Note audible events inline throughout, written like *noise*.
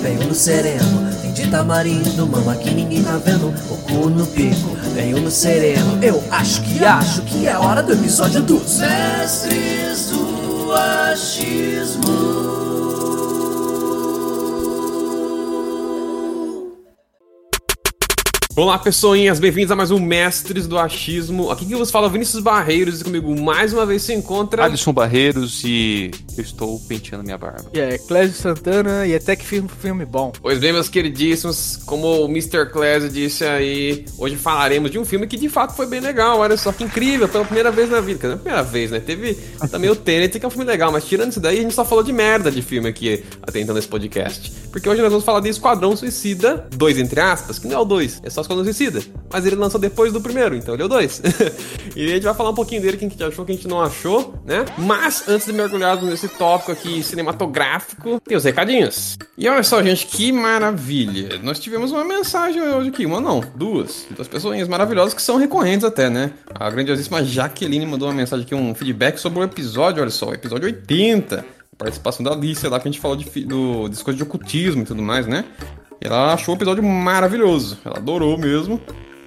venho no sereno Tem de tamarindo, mama que ninguém tá vendo cu no pico, venho no sereno Eu acho que acho que é hora do episódio dos Mestres do Achismo Olá, pessoinhas, bem-vindos a mais um Mestres do Achismo. Aqui que vos fala Vinícius Barreiros e comigo mais uma vez se encontra. Alisson Barreiros e eu estou penteando minha barba. E é Clésio Santana e até que filme, filme bom. Pois bem, meus queridíssimos, como o Mr. Clésio disse aí, hoje falaremos de um filme que de fato foi bem legal. Olha só que incrível, pela primeira vez na vida. Quer dizer, primeira vez, né? Teve também o Tenet, que é um filme legal, mas tirando isso daí, a gente só falou de merda de filme aqui, até então nesse podcast. Porque hoje nós vamos falar de Esquadrão Suicida 2, entre aspas, que não é o 2, é só Esquadrão Suicida. Mas ele lançou depois do primeiro, então ele é o 2. *laughs* e a gente vai falar um pouquinho dele, quem que achou, quem que não achou, né? Mas antes de mergulharmos nesse tópico aqui cinematográfico, tem os recadinhos. E olha só, gente, que maravilha. Nós tivemos uma mensagem hoje aqui, uma não, duas. Duas pessoas maravilhosas que são recorrentes até, né? A grandiosíssima Jaqueline mandou uma mensagem aqui, um feedback sobre o episódio, olha só, o episódio 80 participação da Alicia lá que a gente falou de, do, coisas de ocultismo e tudo mais, né? Ela achou o episódio maravilhoso. Ela adorou mesmo.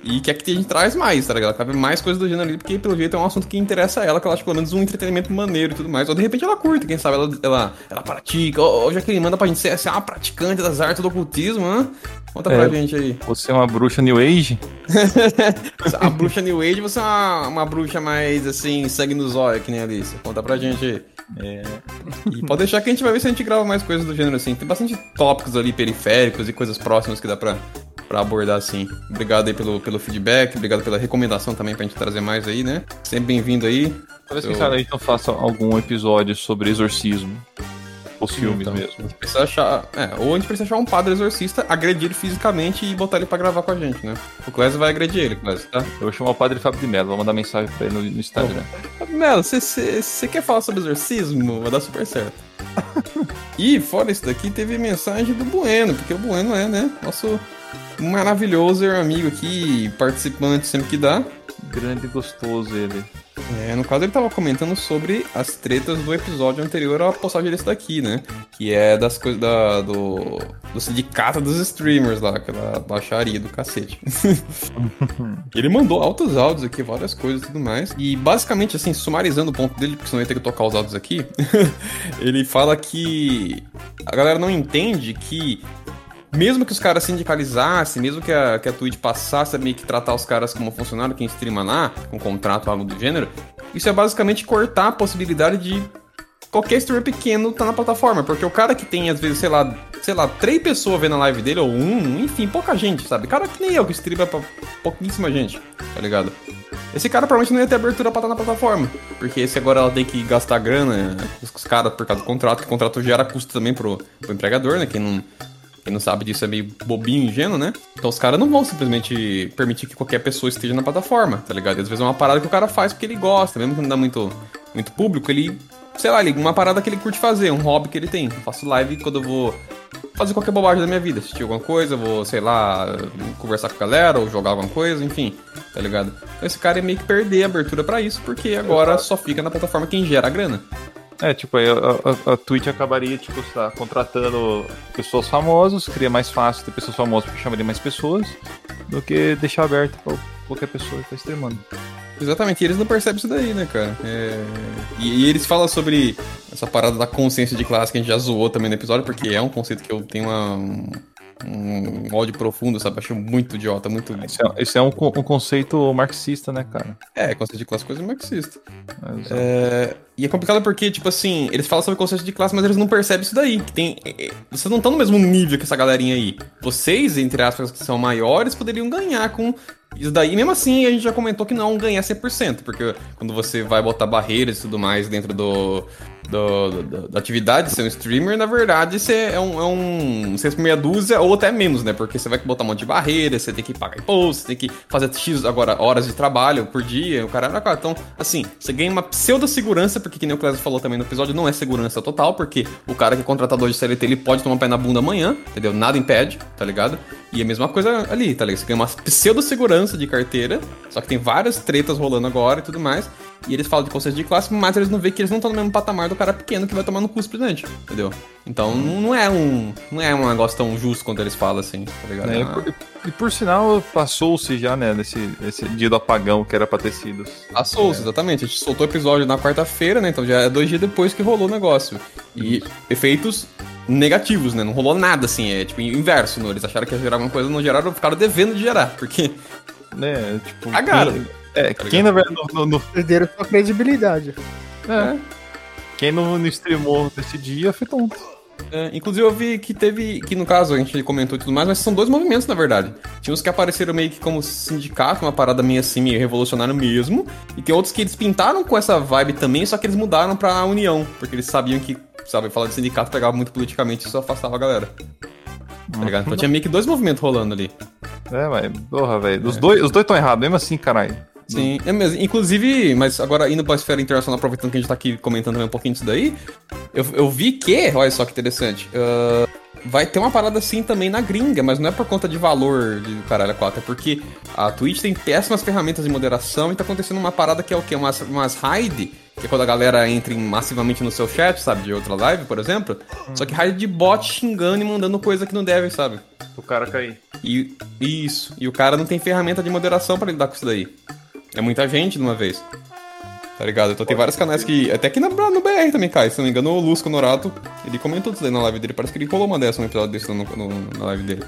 E quer que a gente traz mais, tá ligado? Ela quer ver mais coisas do gênero ali, porque pelo jeito é um assunto que interessa a ela, que ela acha pelo menos um entretenimento maneiro e tudo mais. Ou de repente ela curta, quem sabe ela, ela, ela pratica. Ou, ou já que ele manda pra gente ser, ser uma praticante das artes do ocultismo, né? Conta pra É. gente aí. Você é uma bruxa New Age? *laughs* A bruxa New Age, você é uma, uma bruxa mais assim, sangue no zóio, que nem a Alice. Conta pra gente aí. É. E pode deixar que a gente vai ver se a gente grava mais coisas do gênero assim. Tem bastante tópicos ali periféricos e coisas próximas que dá pra, pra abordar assim. Obrigado aí pelo, pelo feedback, obrigado pela recomendação também pra gente trazer mais aí, né? Sempre bem-vindo aí. Talvez, Eu- quem sabe, a gente não faça algum episódio sobre exorcismo. Os filmes Então, mesmo. A gente precisa achar. É, ou a gente precisa achar um padre exorcista, agredir ele fisicamente e botar ele pra gravar com a gente, né? O Clésio vai agredir ele, Clésio, tá? Eu vou chamar o Padre Fábio de Mello, vou mandar mensagem pra ele no, no Instagram. Melo, você quer falar sobre exorcismo? Vai dar super certo. *laughs* e fora isso daqui, teve mensagem do Bueno, porque o Bueno é, né? Nosso maravilhoso amigo aqui, participante sempre que dá. Grande e gostoso ele. É, no caso ele tava comentando sobre as tretas do episódio anterior à postagem desse daqui, né? Que é das coisas da, do, do sindicato dos streamers lá, aquela baixaria do cacete. *laughs* ele mandou altos áudios aqui, várias coisas e tudo mais. E basicamente, assim, sumarizando o ponto dele, porque senão ia ter que tocar os áudios aqui, *laughs* ele fala que a galera não entende que mesmo que os caras sindicalizassem, mesmo que a, que a Twitch passasse a meio que tratar os caras como funcionário, quem streama lá, com contrato, algo do gênero, isso é basicamente cortar a possibilidade de qualquer streamer pequeno tá na plataforma. Porque o cara que tem, às vezes, sei lá, sei lá, três pessoas vendo a live dele, ou um, enfim, pouca gente, sabe? Cara que nem eu, que streama pra pouquíssima gente, tá ligado? Esse cara provavelmente não ia ter abertura pra estar na plataforma. Porque esse agora ela tem que gastar grana com os caras por causa do contrato, que o contrato gera custo também pro, pro empregador, né? Quem não, quem não sabe disso é meio bobinho, ingênuo, né? Então os caras não vão simplesmente permitir que qualquer pessoa esteja na plataforma, tá ligado? E às vezes é uma parada que o cara faz porque ele gosta, mesmo que não dá muito, muito público, ele, sei lá, uma parada que ele curte fazer, um hobby que ele tem. Eu faço live quando eu vou fazer qualquer bobagem da minha vida, assistir alguma coisa, vou, sei lá, conversar com a galera ou jogar alguma coisa, enfim, tá ligado? Então esse cara é meio que perder a abertura pra isso, porque agora só fica na plataforma quem gera a grana. É, tipo, aí a, a, a Twitch acabaria, tipo, lá, contratando pessoas famosas, seria mais fácil ter pessoas famosas porque chamaria mais pessoas, do que deixar aberto pra qualquer pessoa que tá streamando. Exatamente, e eles não percebem isso daí, né, cara? É... E, e eles falam sobre essa parada da consciência de classe que a gente já zoou também no episódio, porque é um conceito que eu tenho uma, um, ódio profundo, sabe? Acho muito idiota, muito. Esse é, esse é um, um conceito marxista, né, cara? É, conceito de classe coisa marxista. É, E é complicado porque, tipo assim, eles falam sobre conceito de classe, mas eles não percebem isso daí. Que tem, é, é, vocês não estão no mesmo nível que essa galerinha aí. Vocês, entre aspas, que são maiores, poderiam ganhar com Isso daí, mesmo assim, a gente já comentou que não ganha 100%, porque quando você vai botar barreiras e tudo mais dentro do, do, do, da atividade de ser um streamer, na verdade, você é um, é um seis por meia dúzia ou até menos, né? Porque você vai botar um monte de barreiras, você tem que pagar imposto, você tem que fazer X agora horas de trabalho por dia, o cara era Então, assim, você ganha uma pseudo-segurança, porque que nem o Clésio falou também no episódio, não é segurança total, porque o cara que é contratador de CLT, ele pode tomar pé na bunda amanhã, entendeu? Nada impede, tá ligado? E a mesma coisa ali, tá ligado? Você ganha uma pseudo-segurança de carteira, só que tem várias tretas rolando agora e tudo mais. E eles falam de conceito de classe, mas eles não veem que eles não estão no mesmo patamar do cara pequeno que vai tomar no cu simplesmente, entendeu? Então não é um não é um negócio tão justo quanto eles falam assim, tá ligado? É, e, e por sinal, passou-se já, né, nesse, nesse dia do apagão que era pra ter sido. Passou, exatamente. A gente soltou o episódio na quarta-feira, né? Então já é dois dias depois que rolou o negócio. E efeitos negativos, né? Não rolou nada, assim. É tipo inverso, né? Eles acharam que ia gerar alguma coisa, não geraram, ficaram devendo de gerar. Porque Né, tipo... Cagaram. É, Tá quem na verdade no, no- no- Perderam sua credibilidade. é, quem não, não streamou nesse dia foi tonto. É, inclusive eu vi que teve, que no caso a gente comentou e tudo mais, mas são dois movimentos na verdade. Tinha uns que apareceram meio que como sindicato, uma parada meio assim, meio revolucionário mesmo, e tem outros que eles pintaram com essa vibe também, só que eles mudaram pra União, porque eles sabiam que, sabe, falar de sindicato pegava muito politicamente e isso afastava a galera. Tá ligado? Então tinha meio que dois movimentos rolando ali. É, mas, porra, velho. Os dois os dois estão errados, mesmo assim, caralho. Sim, é mesmo. Inclusive, mas agora indo pra esfera internacional, aproveitando que a gente tá aqui comentando também um pouquinho disso daí, eu, eu vi que, olha só que interessante, ah, vai ter uma parada assim também na gringa, mas não é por conta de valor de caralho 4, é porque a Twitch tem péssimas ferramentas de moderação e tá acontecendo uma parada que é o quê? Umas, umas raid, que é quando a galera entra massivamente no seu chat, sabe? De outra live, por exemplo. Só que raid de bot xingando e mandando coisa que não deve, sabe? O cara cair. E isso. E o cara não tem ferramenta de moderação pra lidar com isso daí. É muita gente de uma vez. Tá ligado? Então tem vários canais que. Até aqui na, no BR também cai. Se não me engano, o Lusco Norato, ele comentou isso daí na live dele. Parece que ele colou uma dessa, um episódio desse no, no- na live dele.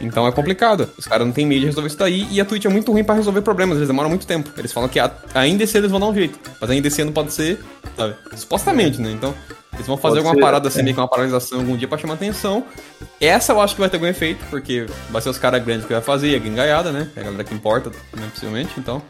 Então é complicado. Os caras não tem meio de resolver isso daí. E a Twitch é muito ruim pra resolver problemas. Eles demoram muito tempo. Eles falam que a- ainda esse eles vão dar um jeito. Mas ainda esse ano pode ser, sabe? Supostamente, né? Então. Eles vão fazer Pode alguma ser, parada assim, meio que uma paralisação algum dia pra chamar atenção. Essa eu acho que vai ter algum efeito, porque vai ser os caras grandes que vai fazer, a gringaiada, né? É a galera que importa, né, possivelmente, então.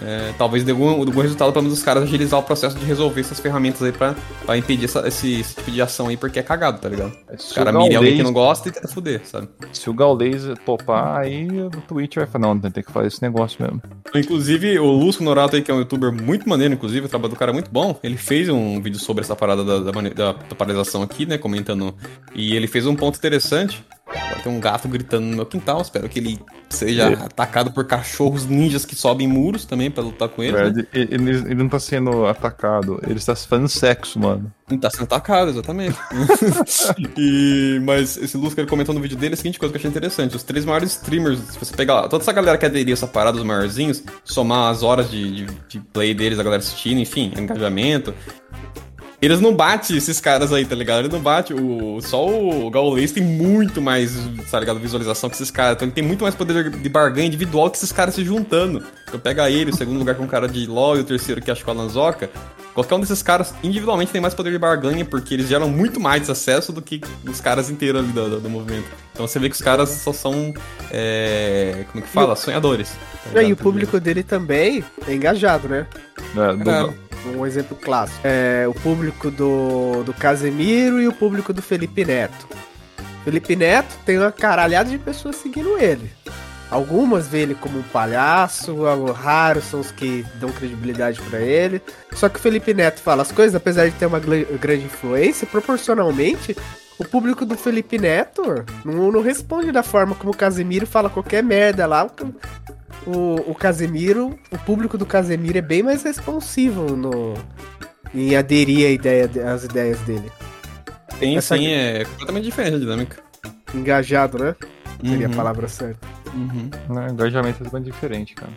É, talvez dê algum, algum resultado para os caras agilizar o processo de resolver essas ferramentas aí pra, pra impedir essa- esse, esse tipo de ação aí, porque é cagado, tá ligado? Os Se caras o mirem alguém que não gosta e tenta fuder, sabe? Se o Gaules topar, aí o Twitch vai falar, não, tem que fazer esse negócio mesmo. Inclusive, o Lusco Norato aí, que é um youtuber muito maneiro, inclusive, o trabalho do cara é muito bom. Ele fez um vídeo sobre essa parada da, da, da- da paralisação aqui, né? Comentando. E ele fez um ponto interessante. Agora tem um gato gritando no meu quintal. Espero que ele seja É. atacado por cachorros ninjas que sobem muros também pra lutar com ele. Né? Ele, ele- ele não tá sendo atacado, ele está fazendo sexo, mano. Ele tá sendo atacado, exatamente. *laughs* e, mas esse Lusco ele comentou no vídeo dele a seguinte coisa que eu achei interessante: os três maiores streamers, se você pegar lá, toda essa galera que aderir a essa parada dos maiorzinhos, somar as horas de, de, de play deles, a galera assistindo, enfim, engajamento. Eles não batem esses caras aí, tá ligado? Eles não batem. O, só o Gaules tem muito mais, tá ligado? Visualização que esses caras. Então ele tem muito mais poder de barganha individual que esses caras se juntando. Então pega ele, o segundo lugar que é um cara de LoL e o terceiro que acho que é o Alanzoca. Qualquer um desses caras individualmente tem mais poder de barganha porque eles geram muito mais acesso do que os caras inteiros ali do, do- do movimento. Então você vê que os caras só são. é, como é que fala? Sonhadores. tá e o público dele também é engajado, né? É, do- É. Um exemplo clássico. É o público do, do Casemiro e o público do Felipe Neto. Felipe Neto tem uma caralhada de pessoas seguindo ele. Algumas vê ele como um palhaço, algo raros são os que dão credibilidade pra ele. Só que o Felipe Neto fala as coisas, apesar de ter uma grande influência, proporcionalmente, o público do Felipe Neto não, não responde da forma como o Casemiro fala qualquer merda lá. O, o Casemiro, o público do Casemiro é bem mais responsivo no, em aderir à ideia, às ideias dele. Tem Essa sim, é completamente diferente a dinâmica. Engajado, né? Seria Uhum. a palavra certa. Uhum. né, engajamento é bem diferente, cara.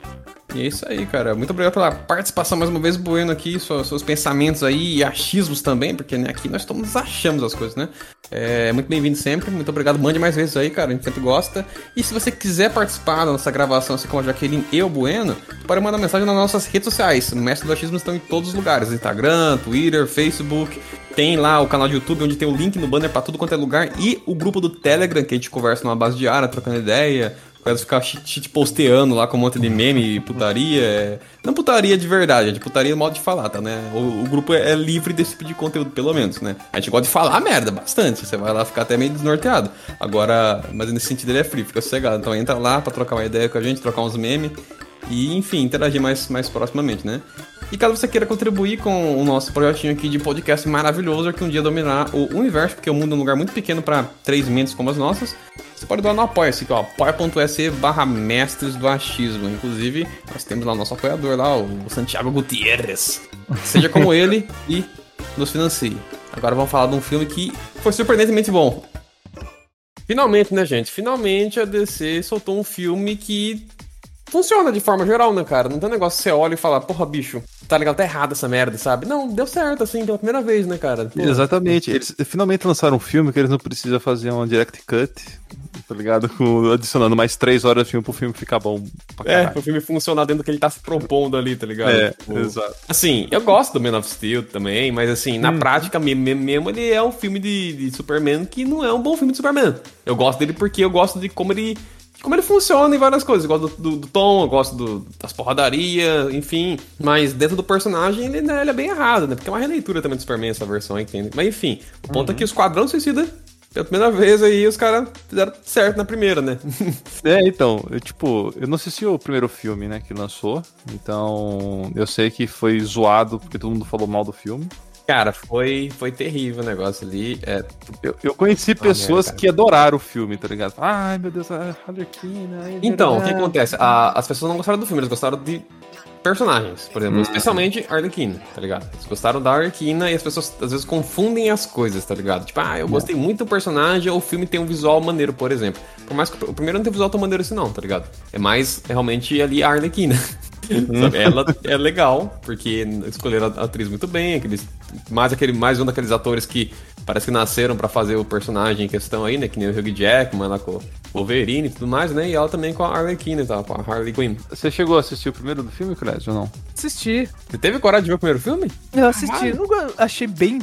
E é isso aí, cara. Muito obrigado pela participação mais uma vez, Bueno, aqui, seus, seus pensamentos aí e achismos também, porque né, aqui nós estamos achamos as coisas, né? É muito bem-vindo sempre, muito obrigado. Mande mais vezes aí, cara, a gente sempre gosta. E se você quiser participar da nossa gravação, assim como a Jaqueline e o Bueno, pode mandar mensagem nas nossas redes sociais. O Mestre do Achismo estão em todos os lugares: Instagram, Twitter, Facebook. Tem lá o canal de YouTube, onde tem o link no banner pra tudo quanto é lugar. E o grupo do Telegram, que a gente conversa numa base diária, trocando ideia A ficar posteando lá com um monte de meme e putaria. É... Não putaria de verdade, é de putaria no modo de falar, tá, né? O, o grupo é, é livre desse tipo de conteúdo, pelo menos, né? A gente gosta de falar merda bastante, você vai lá ficar até meio desnorteado. Agora, mas nesse sentido ele é free, fica sossegado. Então entra lá pra trocar uma ideia com a gente, trocar uns memes e, enfim, interagir mais, mais proximamente, né? E caso você queira contribuir com o nosso projetinho aqui de podcast maravilhoso que um dia dominar o universo, porque o mundo é um lugar muito pequeno para três mentes como as nossas, você pode doar no Apoia-se, ó, apoia.se barra mestres do achismo. Inclusive, nós temos lá o nosso apoiador lá, o Santiago Gutierrez. *laughs* Seja como ele e nos financie. Agora vamos falar de um filme que foi surpreendentemente bom. Finalmente, né, gente? Finalmente a DC soltou um filme que funciona de forma geral, né, cara? Não tem um negócio que você olha e fala, porra, bicho, tá legal, tá errado essa merda, sabe? Não, deu certo, assim, pela primeira vez, né, cara? Pô. Exatamente. Eles finalmente lançaram um filme que eles não precisam fazer uma direct cut, tá ligado? Com, adicionando mais três horas de filme pro filme ficar bom pra É, caralho. pro filme funcionar dentro do que ele tá se propondo ali, tá ligado? É, Tipo, exato. Assim, eu gosto do Man of Steel também, mas assim, na prática mesmo, mesmo, mesmo, ele é um filme de, de Superman que não é um bom filme de Superman. Eu gosto dele porque eu gosto de como ele. Como ele funciona em várias coisas. Eu gosto do, do- do tom, eu gosto do- das porradarias, enfim. Mas dentro do personagem, ele, né, ele é bem errado, né? Porque é uma releitura também do Superman, essa versão tem. Mas enfim, o ponto é que o Esquadrão Suicida, pela primeira vez aí, os caras fizeram certo na primeira, né? *laughs* É, então, eu, tipo, eu não assisti o primeiro filme, né, que lançou, então eu sei que foi zoado porque todo mundo falou mal do filme. Cara, foi, foi terrível o negócio ali. É, Eu, eu conheci pessoas merda, cara. que adoraram o filme, tá ligado? Ai, meu Deus, a Arlequina. ai, Então, o que acontece? A- as pessoas não gostaram do filme, eles gostaram de personagens, por exemplo, especialmente Arlequina, tá ligado? Eles gostaram da Arlequina e as pessoas às vezes confundem as coisas, tá ligado? Tipo, ah, eu gostei muito do personagem ou o filme tem um visual maneiro, por exemplo. Por mais que o primeiro não tem visual tão maneiro assim não, tá ligado? É mais realmente ali a Arlequina. *laughs* Uhum. Sabe? Ela é legal, porque escolheram a atriz muito bem, aqueles, mais, aquele, mais um daqueles atores que parece que nasceram pra fazer o personagem em questão aí, né? Que nem o Hugh Jackman lá com o Wolverine e tudo mais, né? E ela também com a Arlequina e tal, com a Harley Quinn. Você chegou a assistir o primeiro do filme, Clésio, ou não? Assisti. Você teve coragem de ver o primeiro filme? Eu assisti. Não achei bem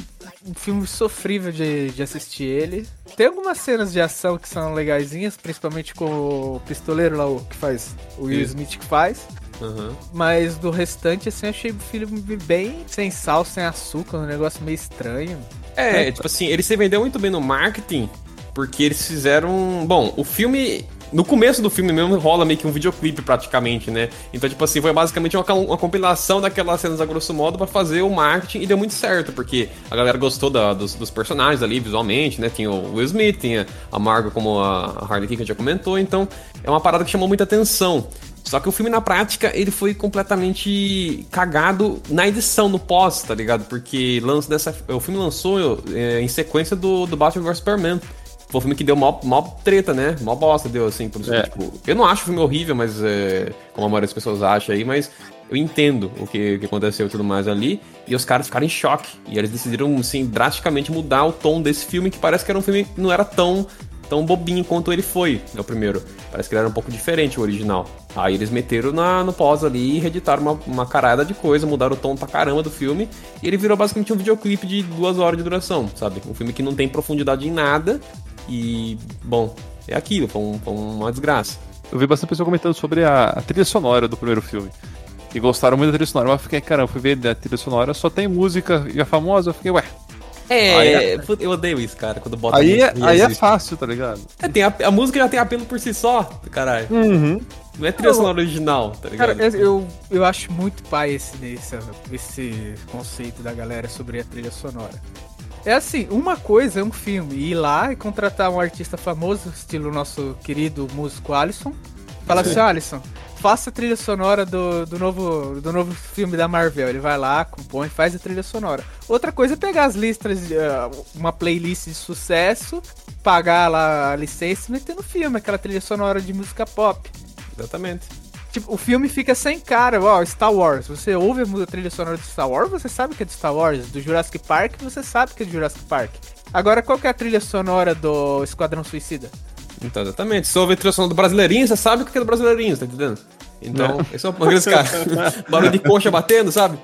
um filme sofrível de, de assistir ele. Tem algumas cenas de ação que são legaisinhas, principalmente com o pistoleiro lá, o que faz. O Will. Smith que faz. Aham. Mas do restante, assim, eu achei o filme bem sem sal, sem açúcar, um negócio meio estranho. É, tipo assim, ele se vendeu muito bem no marketing, porque eles fizeram. Bom, o filme. No começo do filme mesmo rola meio que um videoclipe praticamente, né? Então, tipo assim, foi basicamente uma, uma compilação daquelas cenas a grosso modo pra fazer o marketing e deu muito certo, porque a galera gostou da- dos, dos personagens ali visualmente, né? Tinha o Will Smith, tinha a Margot como a Harley Quinn que já comentou, então é uma parada que chamou muita atenção. Só que o filme, na prática, ele foi completamente cagado na edição, no pós, tá ligado? Porque lança dessa, o filme lançou é, em sequência do, do Batman vs Superman. Foi um filme que deu mó, mó treta, né? Mó bosta deu, assim. Por isso que, É. tipo, eu não acho o filme horrível, mas é, como a maioria das pessoas acha aí, mas eu entendo o que, que aconteceu e tudo mais ali. E os caras ficaram em choque. E eles decidiram, assim, drasticamente mudar o tom desse filme, que parece que era um filme que não era tão tão bobinho quanto ele foi, é o primeiro. Parece que ele era um pouco diferente o original. Aí eles meteram na, no pós ali e reeditaram uma, uma carada de coisa, mudaram o tom pra caramba do filme, e ele virou basicamente um videoclipe de duas horas de duração, sabe? Um filme que não tem profundidade em nada, e, bom, é aquilo, foi, um- foi uma desgraça. Eu vi bastante pessoa comentando sobre a, a trilha sonora do primeiro filme. E gostaram muito da trilha sonora, mas eu fiquei, caramba, fui ver a trilha sonora, só tem música já famosa, eu fiquei, ué. É, puta, eu odeio isso, cara, quando bota Aí, é, música e aí é fácil, tá ligado? É, tem a, a música já tem apelo por si só, caralho. Uhum. Não é trilha sonora original, tá ligado? Cara, eu, eu, eu acho muito pai esse, esse, esse conceito da galera sobre a trilha sonora. É assim, uma coisa é um filme, ir lá e contratar um artista famoso, estilo nosso querido músico Alisson. Fala assim, Alisson, faça a trilha sonora do, do, novo, do novo filme da Marvel. Ele vai lá, compõe, faz a trilha sonora. Outra coisa é pegar as listas, de, ah, uma playlist de sucesso, pagar lá a licença e meter no filme, aquela trilha sonora de música pop. Exatamente. Tipo, o filme fica sem cara, ó, Star Wars. Você ouve a trilha sonora de Star Wars, você sabe que é de Star Wars. Do Jurassic Park, você sabe que é de Jurassic Park. Agora, qual que é a trilha sonora do Esquadrão Suicida? Então, exatamente. Se ouve a trilha sonora do Brasileirinho, você sabe o que é do Brasileirinho, tá entendendo? Então, esse é o aqueles caras. *laughs* Barulho de concha batendo, sabe?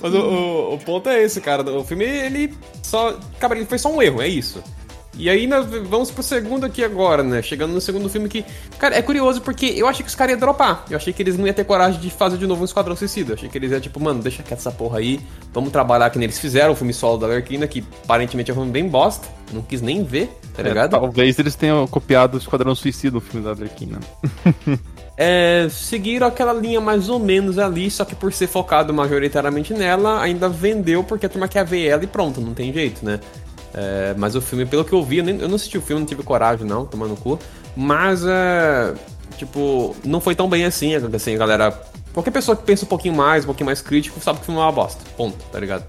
Mas o, o- o ponto é esse, cara. O filme, ele só. Cara, ele foi só um erro, é isso. E aí nós vamos pro segundo aqui agora, né? Chegando no segundo filme que. Cara, é curioso porque eu achei que os caras iam dropar. Eu achei que eles não iam ter coragem de fazer de novo um Esquadrão Suicida. Eu achei que eles iam, tipo, mano, deixa quieto essa porra aí. Vamos trabalhar que nem eles fizeram o filme solo da Arlequina, que aparentemente é um filme bem bosta. Não quis nem ver, tá É, ligado? talvez eles tenham copiado o Esquadrão Suicida no filme da Arlequina. *laughs* É, seguiram aquela linha mais ou menos ali, só que por ser focado majoritariamente nela, ainda vendeu porque a turma quer ver ela e pronto, não tem jeito, né? É, mas o filme, pelo que eu vi, eu, nem- eu não assisti o filme, não tive coragem não, tomando cu. Mas, é, tipo, não foi tão bem assim, assim, galera... Qualquer pessoa que pensa um pouquinho mais, um pouquinho mais crítico, sabe que o filme é uma bosta, ponto, tá ligado?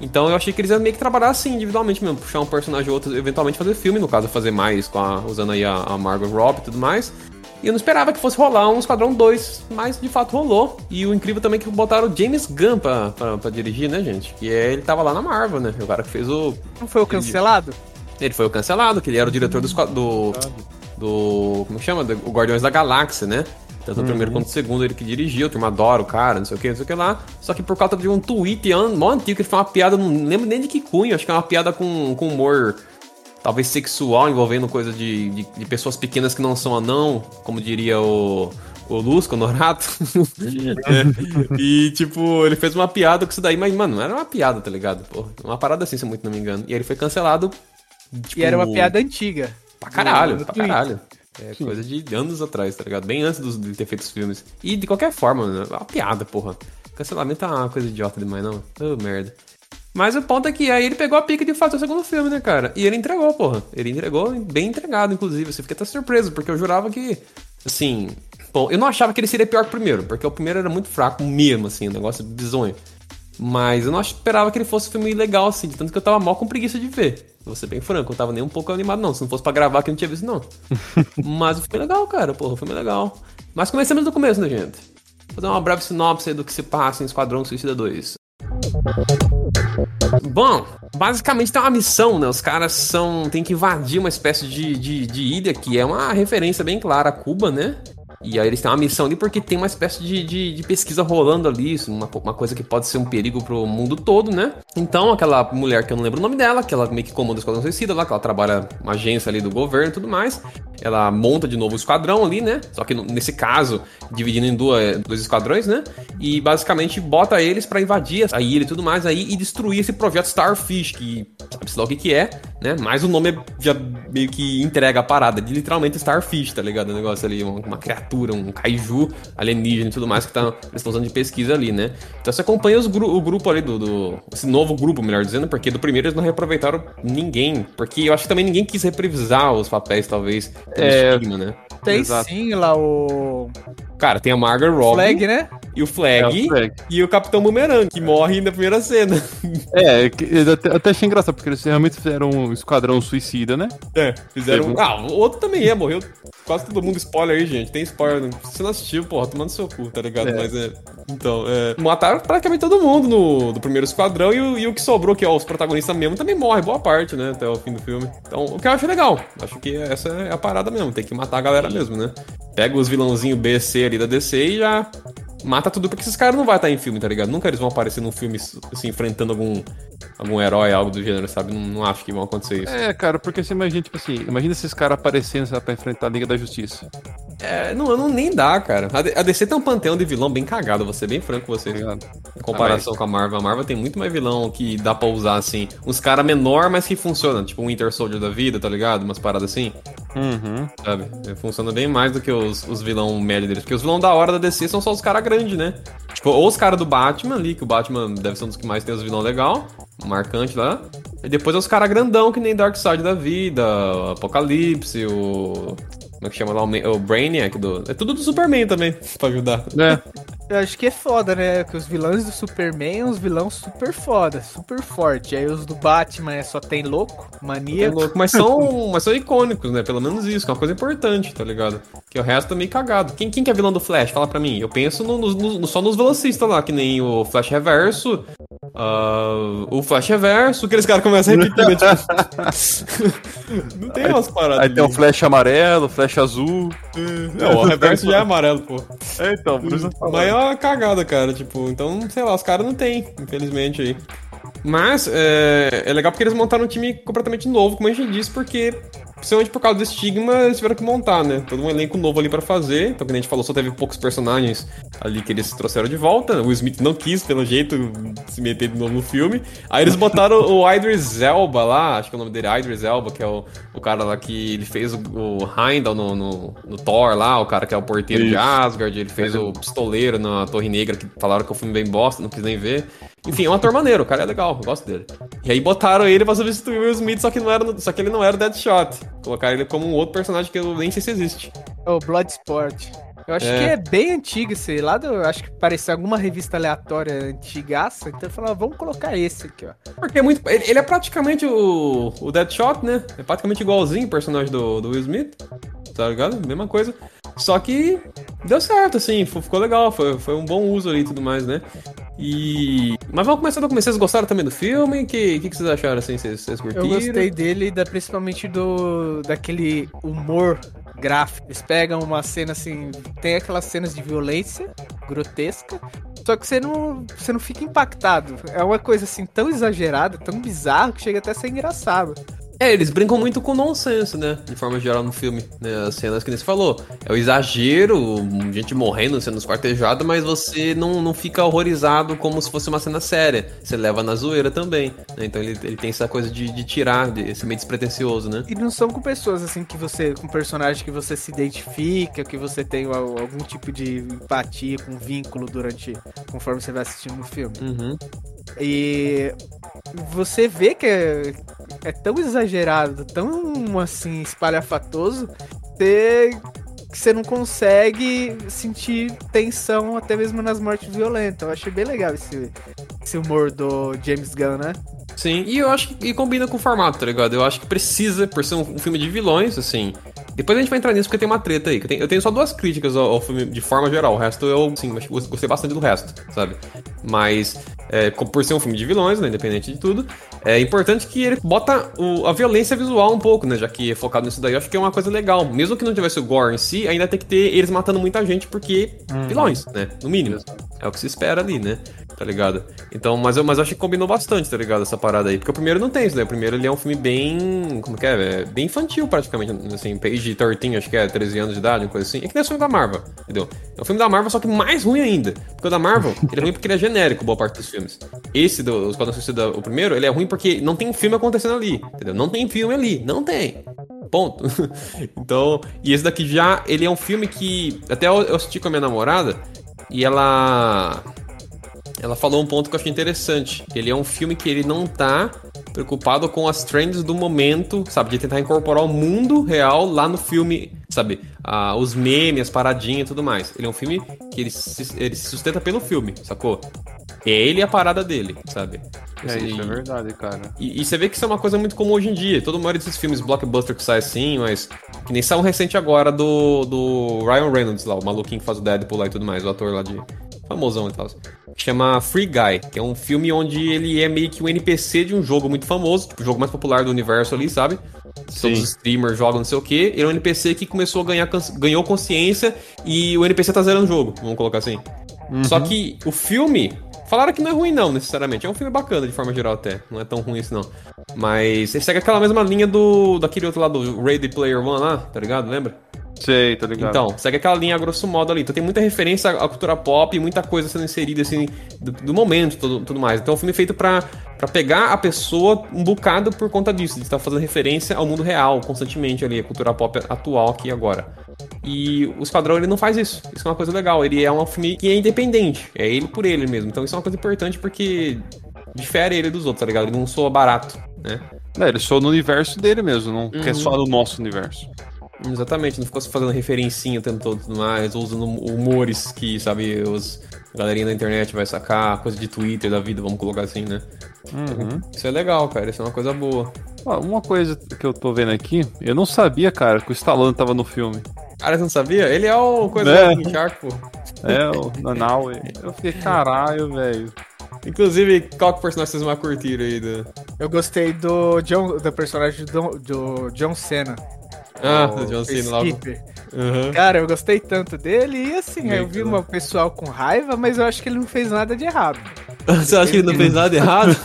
Então eu achei que eles iam meio que trabalhar assim, individualmente mesmo, puxar um personagem ou outro, eventualmente fazer filme, no caso, fazer mais a, usando aí a, a Margot Robbie e tudo mais. E eu não esperava que fosse rolar um Esquadrão 2, mas de fato rolou. E o incrível também é que botaram o James Gunn pra, pra, pra dirigir, né, gente? Que é, ele tava lá na Marvel, né? O cara que fez o. Não foi o cancelado? Ele foi o cancelado, que ele era o diretor do. do, do como que chama? Do, o Guardiões da Galáxia, né? Tanto o primeiro quanto o segundo ele que dirigiu, a turma adora o cara, não sei o que, não sei o que lá. Só que por causa de um tweet mó antigo que ele fez uma piada, não lembro nem de que cunho, acho que é uma piada com, com humor talvez sexual, envolvendo coisa de, de, de pessoas pequenas que não são anão, como diria o, o Lusco, o Norato. É. *laughs* E, tipo, ele fez uma piada com isso daí, mas, mano, não era uma piada, tá ligado? Porra, uma parada assim, se eu muito não me engano. E aí ele foi cancelado. Tipo, E era uma piada antiga. Pra caralho, No- no pra Twitter. caralho. É coisa de anos atrás, tá ligado? Bem antes dos- de ter feito os filmes. E de qualquer forma, né? é uma piada, porra. Cancelamento é uma coisa idiota demais, não. Ô, merda. Mas o ponto é que aí ele pegou a pica de fazer o segundo filme, né, cara? E ele entregou, porra. Ele entregou bem entregado, inclusive. Você fica até surpreso, porque eu jurava que, assim. Bom, eu não achava que ele seria pior que o primeiro, porque o primeiro era muito fraco mesmo, assim, um negócio bizonho. Mas eu não esperava que ele fosse um filme legal, assim, de tanto que eu tava mal com preguiça de ver. Vou ser bem franco, eu tava nem um pouco animado, não. Se não fosse pra gravar, que eu não tinha visto, não. *laughs* Mas o filme é legal, cara, porra, o filme é legal. Mas comecemos do começo, né, gente? Vou fazer uma breve sinopse aí do que se passa em Esquadrão Suicida 2. Bom, basicamente tem uma missão, né? Os caras são. tem que invadir uma espécie de, de, de ilha que é uma referência bem clara a Cuba, né? E aí eles têm uma missão ali porque tem uma espécie de, de, de pesquisa rolando ali, uma, uma coisa que pode ser um perigo pro mundo todo, né? Então aquela mulher que eu não lembro o nome dela, que ela meio que comanda o Esquadrão Suicida lá, que ela trabalha uma agência ali do governo e tudo mais, ela monta de novo o esquadrão ali, né? Só que nesse caso, dividindo em duas, dois esquadrões, né? E basicamente bota eles pra invadir a ilha e tudo mais aí e destruir esse projeto Starfish, que sabe-se lá o que que é, né? Mas o nome é- já meio que entrega a parada, de literalmente Starfish, tá ligado? O negócio ali, uma criatura, um kaiju alienígena e tudo mais que tá, eles estão usando de pesquisa ali, né? Então você acompanha os gru- o grupo ali do, do- Esse novo grupo, melhor dizendo, porque do primeiro eles não reaproveitaram ninguém. Porque eu acho que também ninguém quis reprivisar os papéis, talvez, É. estigma, né? Tem Exato. sim lá o Cara, tem a Margot Robbie Flag, né? e o Flag, É, o Flag. e o Capitão Boomerang, que morre na primeira cena. É, que- eu até, até achei engraçado, porque eles realmente fizeram um esquadrão suicida, né? É, fizeram. Teve Ah, o outro também é, morreu. Quase todo mundo spoiler aí, gente. Tem spoiler. Se você não assistiu, porra, tomando seu cu, tá ligado? É. Mas é. Então, é. Mataram praticamente todo mundo no, do primeiro esquadrão e o, e o que sobrou, que é os protagonistas mesmo, também morre, boa parte, né? Até o fim do filme. Então, o que eu acho legal. Acho que essa é a parada mesmo. Tem que matar a galera mesmo, né? Pega os vilãozinhos B, C ali da DC e já. Mata tudo, porque esses caras não vão estar em filme, tá ligado? Nunca eles vão aparecer num filme assim, enfrentando algum, algum herói, algo do gênero, sabe? Não, não acho que vão acontecer isso. É, cara, porque você imagina, tipo assim, imagina esses caras aparecendo sabe, pra enfrentar a Liga da Justiça. É, não, não nem dá, cara. A DC tem um panteão de vilão bem cagado, vou ser bem franco com você. Tá ligado? Em comparação com a Marvel. A Marvel tem muito mais vilão que dá pra usar, assim. Uns caras menor, mas que funcionam. Tipo um Winter Soldier da vida, tá ligado? Umas paradas assim, Uhum. sabe? Funciona bem mais do que os, os vilão médio deles. Porque os vilão da hora da DC são só os caras grandes, né? Tipo, ou os caras do Batman ali, que o Batman deve ser um dos que mais tem os vilão legal. Marcante lá. E depois é os caras grandão, que nem Darkseid da vida, o Apocalipse, o. Como é que chama lá? O, Brainiac do. É tudo do Superman também, pra ajudar. É, Eu acho que é foda, né? Que os vilões do Superman são os vilões super foda, super forte. Aí os do Batman é só tem louco, maníaco. louco, mas são, *laughs* mas são icônicos, né? Pelo menos isso, que é uma coisa importante, tá ligado? Que o resto é meio cagado. Quem, quem que é vilão do Flash? Fala pra mim. Eu penso no- no- no- só nos velocistas lá, que nem o Flash Reverso, ah, o Flash Reverso, que eles caras começam a repetir, né? Tipo... *laughs* Não tem umas paradas. aí tem o flash amarelo, flash azul. Não, o Reverso já é amarelo, pô. É, então, por isso. Mas é uma cagada, cara. Tipo, então, sei lá, os caras não tem, infelizmente aí. Mas é, é legal porque eles montaram um time completamente novo, como a gente disse, porque Principalmente por causa do estigma, eles tiveram que montar, né? Todo um elenco novo ali pra fazer. Então, como a gente falou, só teve poucos personagens ali que eles trouxeram de volta. O Smith não quis, pelo jeito, se meter de novo no filme. Aí eles botaram o Idris Elba lá, acho que é o nome dele é Idris Elba, que é o, o cara lá que ele fez o, o Heimdall no, no, no, Thor lá, o cara que é o porteiro Isso. de Asgard. Ele fez o pistoleiro na Torre Negra, que falaram que o filme bem bosta, não quis nem ver. Enfim, é um ator maneiro, o cara é legal, eu gosto dele. E aí botaram ele pra substituir o Will Smith, só que, não era, só que ele não era o Deadshot. Colocaram ele como um outro personagem que eu nem sei se existe. É o Bloodsport. Eu acho é. que é bem antigo esse lá, do, acho que parecia alguma revista aleatória antigaça, então eu falava, vamos colocar esse aqui, ó. Porque é muito. Ele, ele é praticamente o, o Deadshot, né? É praticamente igualzinho o personagem do, do Will Smith. Tá ligado? Mesma coisa. Só que deu certo, assim, ficou legal, foi, foi um bom uso ali e tudo mais, né? E. Mas vamos começar do começo. Vocês gostaram também do filme? O que, que, que, vocês acharam assim? Vocês, vocês curtiram? Eu gostei dele, da, principalmente do daquele humor gráfico. Eles pegam uma cena assim. Tem aquelas cenas de violência grotesca. Só que você não, você não fica impactado. É uma coisa assim tão exagerada, tão bizarra, que chega até a ser engraçado. É, eles brincam muito com nonsense, né? De forma geral no filme. Né? As cenas que você falou. É o exagero, gente morrendo, sendo esquartejada, mas você não, não fica horrorizado como se fosse uma cena séria. Você leva na zoeira também. Né? Então ele, ele tem essa coisa de, de tirar, de ser meio despretensioso, né? E não são com pessoas assim que você. com personagens que você se identifica, que você tem algum tipo de empatia, com vínculo durante. conforme você vai assistindo o filme. Uhum. E você vê que é, é tão exagerado, tão assim, espalhafatoso, que você não consegue sentir tensão até mesmo nas mortes violentas. Eu achei bem legal esse, esse humor do James Gunn, né? Sim, e eu acho que combina com o formato, tá ligado? Eu acho que precisa, por ser um, um filme de vilões, assim, depois a gente vai entrar nisso porque tem uma treta aí. Tenho, eu tenho só duas críticas ao, ao, filme de forma geral. O resto eu, sim, gostei bastante do resto, sabe? Mas, é, por ser um filme de vilões, né, independente de tudo, é importante que ele bota o, a violência visual um pouco, né? Já que é focado nisso daí, eu acho que é uma coisa legal. Mesmo que não tivesse o gore em si, ainda tem que ter eles matando muita gente, porque uhum. vilões, né? No mínimo. É o que se espera ali, né? Tá ligado? Então, mas eu, mas eu acho que combinou bastante, tá ligado? Essa parada aí. Porque o primeiro não tem isso, né? O primeiro ele é um filme bem. Como que é? é bem infantil, praticamente. Assim, page 13, acho que é 13 anos de idade, uma coisa assim. É que nem o filme da Marvel, entendeu? É um filme da Marvel, só que mais ruim ainda. Porque o da Marvel, *laughs* ele é ruim porque ele é genérico, boa parte dos filmes. Esse, do Esquadrão Suicida, o primeiro, ele é ruim porque não tem filme acontecendo ali, entendeu? Não tem filme ali, não tem. Ponto. *laughs* então, e esse daqui já, ele é um filme que. Até eu assisti com a minha namorada e ela ela falou um ponto que eu achei interessante. Ele é um filme que ele não tá preocupado com as trends do momento, sabe? De tentar incorporar o mundo real lá no filme, sabe? Ah, os memes, as paradinhas e tudo mais. Ele é um filme que ele se, ele se sustenta pelo filme, sacou? É ele e a parada dele, sabe? É, assim, isso é verdade, cara. E, e, você vê que isso é uma coisa muito comum hoje em dia. Todo maioria desses filmes blockbuster que sai assim, mas. Que nem saiu um recente agora do, do Ryan Reynolds lá, o maluquinho que faz o Deadpool lá e tudo mais, o ator lá de. famosão e tal chama Free Guy, que é um filme onde ele é meio que um NPC de um jogo muito famoso, tipo, o jogo mais popular do universo ali, sabe? Sim. Todos os streamers jogam não sei o que. Ele é um NPC que começou a ganhar ganhou consciência e o NPC tá zerando o jogo, vamos colocar assim. Uhum. Só que o filme. Falaram que não é ruim, não, necessariamente. É um filme bacana, de forma geral, até. Não é tão ruim isso, não. Mas ele segue aquela mesma linha do. daquele outro lado, do Ready Player One lá, tá ligado? Lembra? Sei, tá ligado. Então, segue aquela linha grosso modo ali. Então tem muita referência à cultura pop, muita coisa sendo inserida assim do, do momento, tudo, tudo mais. Então é um filme feito pra, pra pegar a pessoa um bocado por conta disso, de estar fazendo referência ao mundo real constantemente ali, a cultura pop atual aqui agora. E o Esquadrão ele não faz isso. Isso é uma coisa legal. Ele é um filme que é independente. É ele por ele mesmo. Então isso é uma coisa importante porque difere ele dos outros, tá ligado? Ele não soa barato, né? É, ele soa no universo dele mesmo, não uhum. quer só no nosso universo. Exatamente, não ficou fazendo referencinha o tempo todo tudo mais, ou usando humores que, sabe, os galerinha da internet vai sacar, coisa de Twitter da vida, vamos colocar assim, né? Uhum. Isso é legal, cara, isso é uma coisa boa. uma coisa que eu tô vendo aqui, eu não sabia, cara, que o Stallone tava no filme. Cara, você não sabia? Ele é o coisa é. do Shark, pô. É, o Nanau. Eu fiquei, caralho, velho. Inclusive, qual que personagem vocês mais curtiram aí? Do... Eu gostei do, John, do personagem do, do John Cena. Ah, o John Cena logo. Uhum. Cara, eu gostei tanto dele e assim, eu vi um pessoal com raiva, mas eu acho que ele não fez nada de errado. *laughs* Você acha que ele não fez nada errado?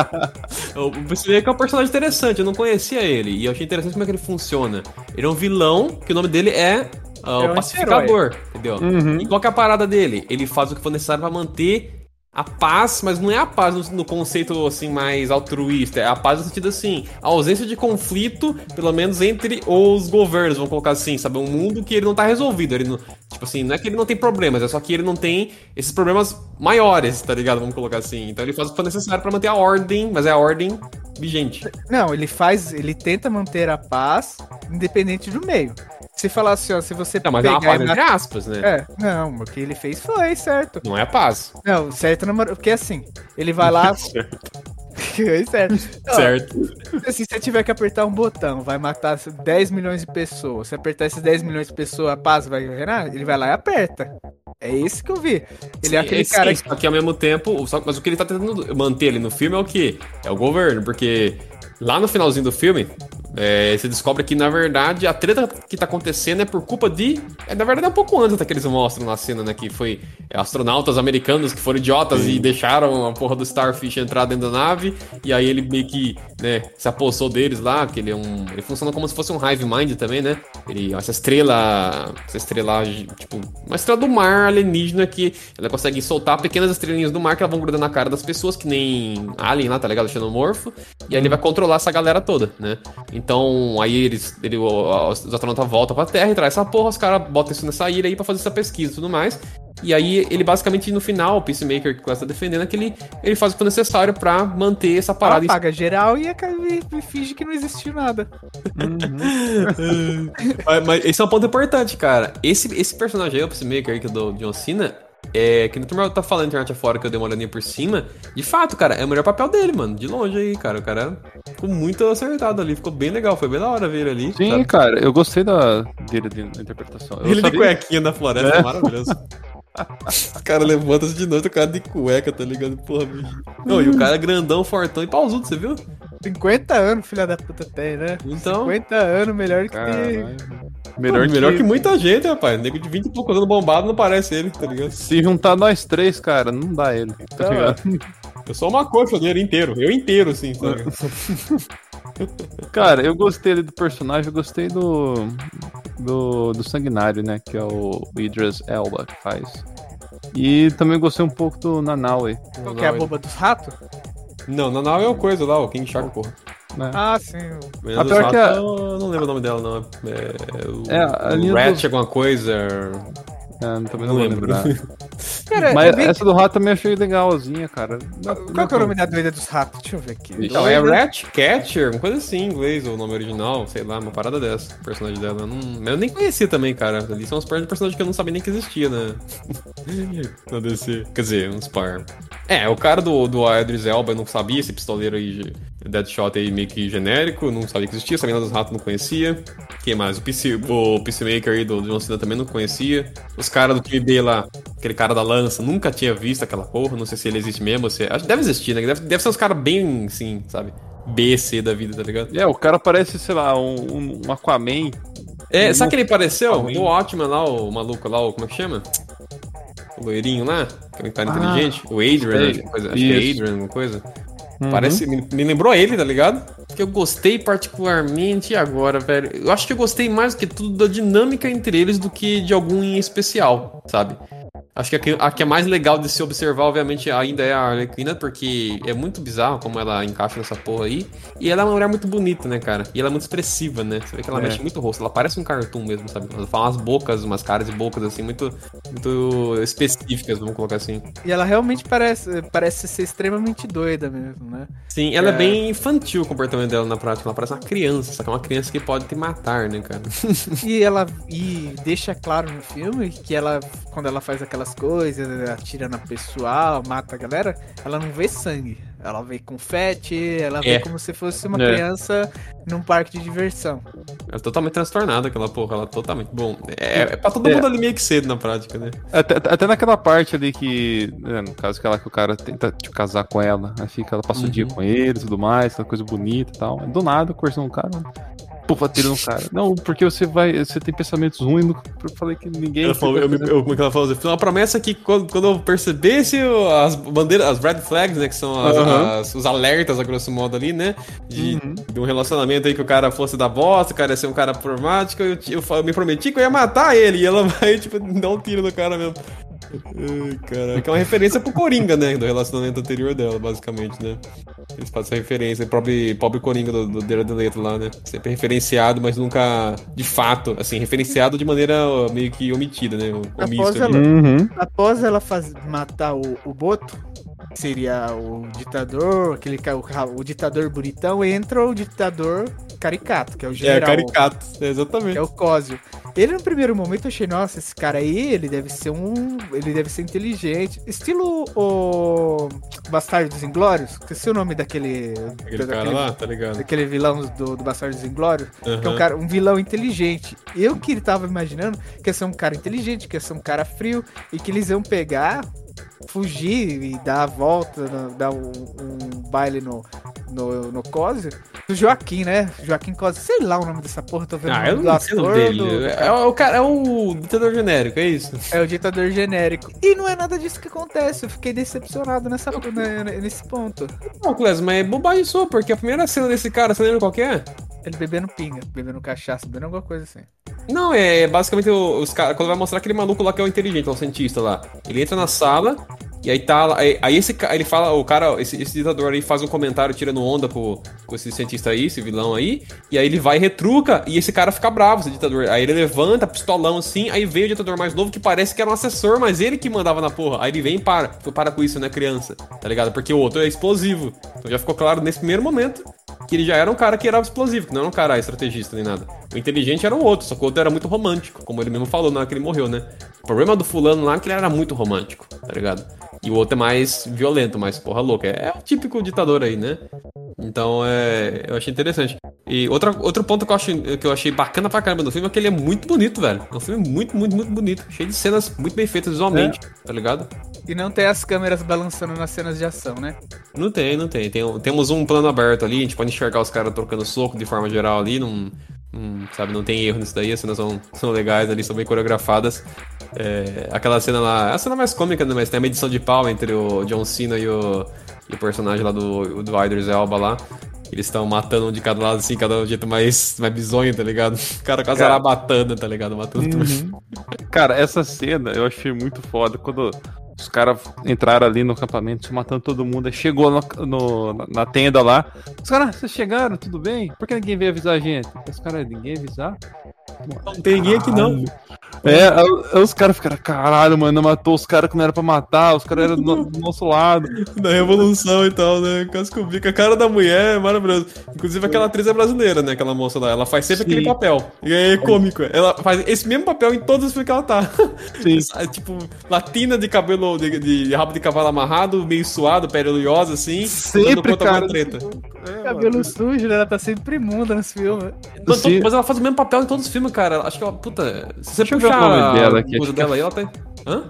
*laughs* o Peacemaker é um personagem interessante, eu não conhecia ele. E eu achei interessante como é que ele funciona. Ele é um vilão, que o nome dele é ah, É o um pacificador, entendeu? E qual que é a parada dele? Ele faz o que for necessário pra manter a paz, mas não é a paz no, no conceito assim mais altruísta, é a paz no sentido assim, a ausência de conflito, pelo menos entre os governos, vamos colocar assim, sabe, um mundo que ele não tá resolvido, ele não, tipo assim, não é que ele não tem problemas, é só que ele não tem esses problemas maiores, tá ligado? Vamos colocar assim. Então ele faz o que for necessário pra manter a ordem, mas é a ordem vigente. Não, ele faz, ele tenta manter a paz independente do meio. Se falar assim, ó, se você Não, mas é uma pegar paz e entre matar- aspas, né? É, não, o que ele fez foi certo. Não é a paz. Não, certo na mor- porque assim, ele vai lá. É *laughs* *laughs* certo. *laughs* Certo. Se você tiver que apertar um botão, vai matar 10 milhões de pessoas. Se apertar esses 10 milhões de pessoas, a paz vai reinar? Ele vai lá e aperta. É isso que eu vi. Ele é aquele Sim, cara sim, Só que ao mesmo tempo, só- mas o que ele tá tentando manter ali no filme é o quê? É o governo, porque lá no finalzinho do filme, é, você descobre que, na verdade, a treta que tá acontecendo é por culpa de. é, na verdade, é um pouco antes até que eles mostram na cena, né? Que foi é, astronautas americanos que foram idiotas e deixaram a porra do Starfish entrar dentro da nave. E aí ele meio que, né, se apossou deles lá, que ele é um. Ele funciona como se fosse um Hive Mind também, né? Ele, essa estrela. Essa estrela, tipo, uma estrela do mar alienígena que ela consegue soltar pequenas estrelinhas do mar que elas vão grudando na cara das pessoas, que nem Alien lá, tá ligado? Xenomorfo. E aí ele vai controlar essa galera toda, né? Então, aí eles. Ele, os astronautas voltam pra Terra e traz essa porra, os caras botam isso nessa ilha aí pra fazer essa pesquisa e tudo mais. E aí, ele basicamente, no final, o Peacemaker que o Class tá defendendo, é que ele, ele faz o que for necessário pra manter essa parada em apaga geral e, aca- e- e finge que não existiu nada. *laughs* mas, mas esse é um ponto importante, cara. Esse, esse personagem aí, o Peacemaker que é do John Cena, é, que no turma tá falando na internet afora que eu dei uma olhadinha por cima. De fato, cara, é o melhor papel dele, mano. De longe aí, cara. O cara ficou muito acertado ali. Ficou bem legal. Foi bem da hora ver ele ali. Sim, sabe? cara, eu gostei da, dele de- da interpretação. Eu Ele de sabia- cuequinha na floresta é, maravilhoso. o cara levanta-se de noite, o cara de cueca, tá ligado? Porra, bicho. Não, e o cara é grandão, fortão e pausudo, você viu? 50 anos, filha da puta, tem, né? Então. 50 anos, melhor que Caralho. Melhor, Melhor, melhor que... muita gente, rapaz. Nego de 20 e poucos anos bombado não parece ele, tá ligado? Se juntar nós três, cara, não dá ele. Tá Não, ligado? Eu sou uma coxa dele inteiro. Eu inteiro, assim, sabe? *laughs* Cara, eu gostei ali do personagem, eu gostei do, do. do Sanguinário, né? Que é o Idris Elba que faz. E também gostei um pouco do Nanaue. Qual que é a boba dos ratos? Não, na nave é o coisa lá, o King Shark, porra. Né? Ah, sim. Menina A dos pior que a- Eu não lembro o nome dela, não. É, o, É, a o linha Ratchet, dos- alguma coisa. É, também Não não lembro. *laughs* Cara, Mas vi- essa do rato também achei legalzinha, cara. Qual que é o nome da doida dos ratos? Deixa eu ver aqui. Então, é Doida- Ratcatcher, uma coisa assim em inglês, o nome original, sei lá, uma parada dessa, o personagem dela. Eu, não, eu nem conhecia também, cara. Ali são uns par de personagens que eu não sabia nem que existia, né? *laughs* Na DC. Quer dizer, uns par. É, o cara do, do Idris Elba eu não sabia, esse pistoleiro aí, Deadshot aí meio que genérico, não sabia que existia, essa menina dos ratos não conhecia. Quem mais? O, PC, o Peacemaker aí do John Cena também não conhecia. Os caras do time B lá, aquele cara da lança, nunca tinha visto aquela porra, não sei se ele existe mesmo, se... acho que deve existir, né? Deve, deve ser uns caras bem, assim, sabe? B, C da vida, tá ligado? É, o cara parece, sei lá, um, um Aquaman. É, sabe quem ele pareceu? Alguém. O Watchman lá, o maluco lá, o, como é que chama? O loirinho lá, que é um cara Ah, inteligente. O Adrian, acho, que coisa, acho que é. Adrian, alguma coisa. Uhum. Parece, me, me lembrou ele, tá ligado? Que eu gostei particularmente agora, velho. Eu acho que eu gostei mais do que tudo da dinâmica entre eles do que de algum em especial, sabe? Acho que a que, a que é mais legal de se observar, obviamente, ainda é a Arlequina, porque é muito bizarro como ela encaixa nessa porra aí. E ela é uma mulher muito bonita, né, cara? E ela é muito expressiva, né? Você vê que ela É. mexe muito o rosto. Ela parece um cartoon mesmo, sabe? Ela fala umas bocas, umas caras e bocas, assim, muito, muito específicas, vamos colocar assim. E ela realmente parece, parece ser extremamente doida mesmo, né? Sim, ela é. É. bem infantil o comportamento dela na prática. Ela parece uma criança, só que é uma criança que pode te matar, né, cara? *laughs* E ela e deixa claro no filme que ela, quando ela faz aquelas coisas, atira na pessoal, mata a galera, ela não vê sangue. Ela vê confete, ela vê É. como se fosse uma É. criança num parque de diversão. Ela é totalmente transtornada, aquela porra. Ela é totalmente. Bom, é, é pra todo É. mundo ali meio que cedo na prática, né? Até, até naquela parte ali que, né, no caso, aquela que o cara tenta tipo, casar com ela, aí fica, ela passa o dia Uhum. com ele e tudo mais, aquela coisa bonita e tal. Do nada, conversando com o cara. Pô, tiro no cara. Não, porque você vai. Você tem pensamentos ruins. no- Eu falei que ninguém. Ela falou, eu, eu, como é que ela falou? Eu fiz uma promessa que quando, quando eu percebesse as bandeiras, as red flags, né? Que são as- Aham. as- os alertas, a grosso modo, ali, né? De, de um relacionamento aí que o cara fosse da bosta, o cara ia ser um cara problemático, eu, eu, eu me prometi que eu ia matar ele. E ela *laughs* vai, tipo, dar um tiro no cara mesmo. Ai. Que é uma referência pro Coringa, né? Do relacionamento anterior dela, basicamente, né? Eles fazem essa referência, o pobre, pobre Coringa do, do Deira lá, né? Sempre referenciado, mas nunca de fato, assim, referenciado de maneira meio que omitida, né? Omisso Após ela- Uhum. Após ela faz, matar o, o Boto, que seria o ditador, aquele o, o ditador bonitão, entra o ditador caricato, que é o É, general. caricato, exatamente. Que é o Cosio. Ele no primeiro momento eu achei, nossa, esse cara aí, ele deve ser um. Ele deve ser inteligente. Estilo o Bastardo dos Inglórios. Esqueci o nome daquele. Aquele cara daquele, lá, tá ligado? daquele vilão do, do Bastardo dos Inglórios. Que é um, cara, um vilão inteligente. Eu que ele tava imaginando que ia ser um cara inteligente, que ia ser um cara frio, e que eles iam pegar, fugir e dar a volta, no- dar um, um baile no, no, no Cosio. Do Joaquim, né? Joaquim Cosio, sei lá o nome dessa porra, tô vendo Ah, eu não sei o dele. do- É, o cara, é o ditador genérico, é isso? É o ditador genérico. E não é nada disso que acontece. Eu fiquei decepcionado nessa, né, nesse ponto. Não, Clés, mas é bobagem sua, porque a primeira cena desse cara, você lembra qual que é? Ele bebendo pinga, bebendo cachaça, bebendo alguma coisa assim. Não, é basicamente os caras. Quando vai mostrar aquele maluco lá que é o inteligente, o cientista lá. Ele entra na sala e aí tá. Aí, aí esse ele fala, o cara, esse, esse ditador aí faz um comentário tirando onda com, com esse cientista aí, esse vilão aí. E aí ele vai e retruca e esse cara fica bravo, esse ditador. Aí ele levanta, pistolão assim, aí veio o ditador mais novo que parece que era um assessor, mas ele que mandava na porra. Aí ele vem e para. Para com isso, né, criança? Tá ligado? Porque o outro é explosivo. Então já ficou claro nesse primeiro momento que ele já era um cara que era explosivo, que não era um cara estrategista nem nada. O inteligente era o outro, só que o outro era muito romântico, como ele mesmo falou na hora que ele morreu, né? O problema do fulano lá é que ele era muito romântico, tá ligado? E o outro é mais violento, mais porra louca. É, o típico ditador aí, né? Então, é, eu achei interessante. E outra, outro ponto que eu, acho, que eu achei bacana pra caramba do filme é que ele é muito bonito, velho. É um filme muito, muito, muito bonito. Cheio de cenas muito bem feitas visualmente, tá ligado? E não tem as câmeras balançando nas cenas de ação, né? Não tem, não tem. Tem- temos um plano aberto ali, a gente pode enxergar os caras trocando soco de forma geral ali, não, não- sabe, não tem erro nisso daí, as cenas são, são legais ali, são bem coreografadas. É, aquela cena lá, é a cena mais cômica, né, mas tem a medição de pau entre o John Cena e o, e o personagem lá do, do Idris Elba lá. Eles estão matando um de cada lado, assim, cada um jeito mais, mais bizonho, tá ligado? *laughs* O cara quase Cara. arabatando, tá ligado? Matando tudo. Cara, essa cena eu achei muito foda. Quando os caras entraram ali no acampamento, matando todo mundo, aí chegou no- no- na, tenda lá. Os caras, vocês chegaram, tudo bem? Por que ninguém veio avisar a gente? Os caras, ninguém avisar? Não tem ninguém aqui não. É, aí- os caras ficaram, caralho, mano, matou os caras que não era pra matar, os caras eram do, do nosso lado. *laughs* Da revolução e tal, né? Casco bico. A cara da mulher é maravilhosa. Inclusive aquela atriz é brasileira, né? Aquela moça lá. Ela faz sempre Sim. aquele papel. E é cômico. Ela faz esse mesmo papel em todos os filmes que ela tá. Sim. *laughs* Tipo, latina de cabelo, de, de rabo de cavalo amarrado, meio suado, pele oleosa, assim. Sempre, cara. treta. Cabelo sujo, né? Ela tá sempre imunda nesse filme. Mas, mas ela faz o mesmo papel em todos os filmes, cara. Acho que ela, puta, se você Deixa ver o puxar nome dela aqui, coisa é- dela aí, ela tá... Hã?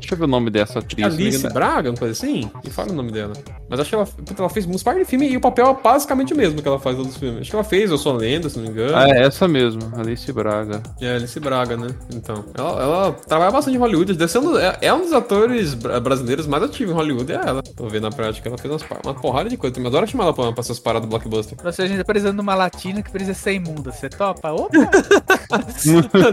Deixa eu ver o nome dessa atriz. não Alice engano. Braga, uma coisa assim? Me fala o nome dela. Mas acho que ela, ela fez uns par de filme e o papel é basicamente o mesmo que ela faz nos outros filmes. Acho que ela fez Eu Sou a Lenda, se não me engano. Ah, é essa mesmo, Alice Braga. É, Alice Braga, né? Então. Ela, ela trabalha bastante em Hollywood. Deve ser um, é, é um dos atores bra- brasileiros mais ativos em Hollywood, é ela. Tô vendo na prática, ela fez umas, uma porrada de coisa. Eu adoro chamar ela pra, pra essas paradas do blockbuster. Nossa, a gente tá precisando de uma latina que precisa ser imunda. Você topa? Opa!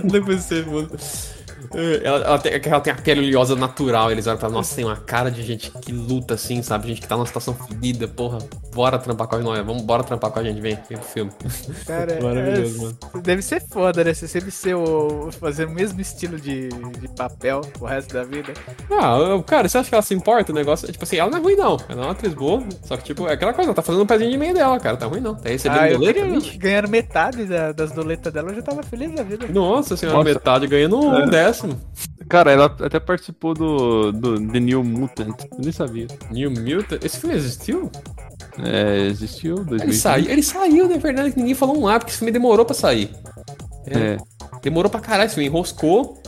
Depois você, mano. É, Ela, ela tem, ela tem a pele oleosa natural. Eles olham pra nossa, tem uma cara de gente que luta assim, sabe? Gente que tá numa situação fodida, porra. Bora trampar com a gente. Vamos, bora trampar com a gente, vem, vem pro filme. *laughs* Cara, Maravilhoso, é- mano. Deve ser foda, né? Você sempre ser o, fazer o mesmo estilo de, de papel o resto da vida. Ah, eu- cara, você acha que ela se importa? O negócio, tipo assim, ela não é ruim, não. Ela é uma atriz boa. Só que, tipo, é aquela coisa, ela tá fazendo um pezinho de meio dela, cara. Tá ruim, não. Tá recebendo Ah, doleta, queria, ganhando metade da- das doletas dela, eu já tava feliz da vida. Nossa senhora, Nossa. metade ganhando um É. décimo. Cara, ela até participou do, do The New Mutant. Eu nem sabia. New Mutant. Esse filme existiu? É, existiu, 2020. Ele saiu, ele saiu, na verdade, que ninguém falou um A, porque esse filme demorou pra sair. É. Demorou pra caralho esse filme, enroscou.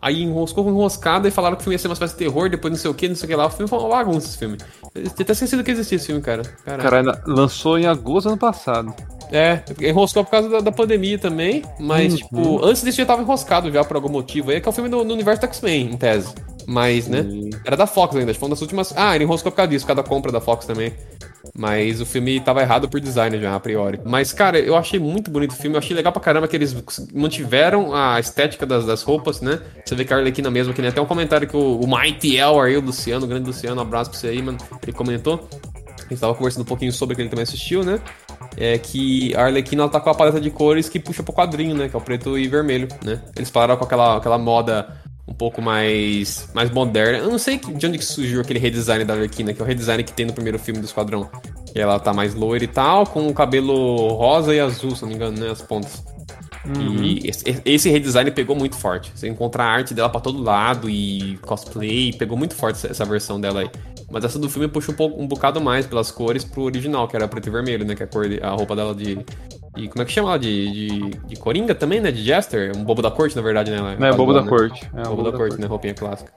Aí enroscou com enroscada e falaram que o filme ia ser uma espécie de terror, depois não sei o que, não sei o que lá. O filme foi uma bagunça esse filme. Eu até esquecido que existia esse filme, cara. Caralho. Cara, ela lançou em agosto do ano passado. É, enroscou por causa da, da pandemia também, mas, Uhum. tipo, antes disso já tava enroscado já por algum motivo. Aí é que é o filme do, no universo do X-Men, em tese. Mas, né? Era da Fox ainda, foi uma das últimas. Ah, ele enroscou por causa disso, por causa da compra da Fox também. Mas o filme tava errado por design já, a priori. Mas, cara, eu achei muito bonito o filme. Eu achei legal pra caramba que eles mantiveram a estética das, das roupas, né? Você vê que a Arlequina mesmo, que nem até um comentário que o, o Mighty El aí, o Luciano, o grande Luciano, um abraço pra você aí, mano. Ele comentou. A gente tava conversando um pouquinho sobre que ele também assistiu, né? É que a Arlequina ela tá com a paleta de cores que puxa pro quadrinho, né? Que é o preto e vermelho, né? Eles pararam com aquela, aquela moda um pouco mais mais moderna. Eu não sei de onde que surgiu aquele redesign da Arlequina, que é o redesign que tem no primeiro filme do Esquadrão. E ela tá mais loira e tal, com o cabelo rosa e azul, se não me engano, né? As pontas. E esse, esse redesign pegou muito forte. Você encontra a arte dela pra todo lado e cosplay, pegou muito forte essa, essa versão dela aí. Mas essa do filme puxa um, pouco, um bocado mais pelas cores pro original, que era preto e vermelho, né? Que é a, cor de- a roupa dela de. de como é que chama ela? De, de, de Coringa também, né? De Jester? Um bobo da corte, na verdade, né? ela É, bobo da né? corte. É, bobo da corte, né? Roupinha clássica.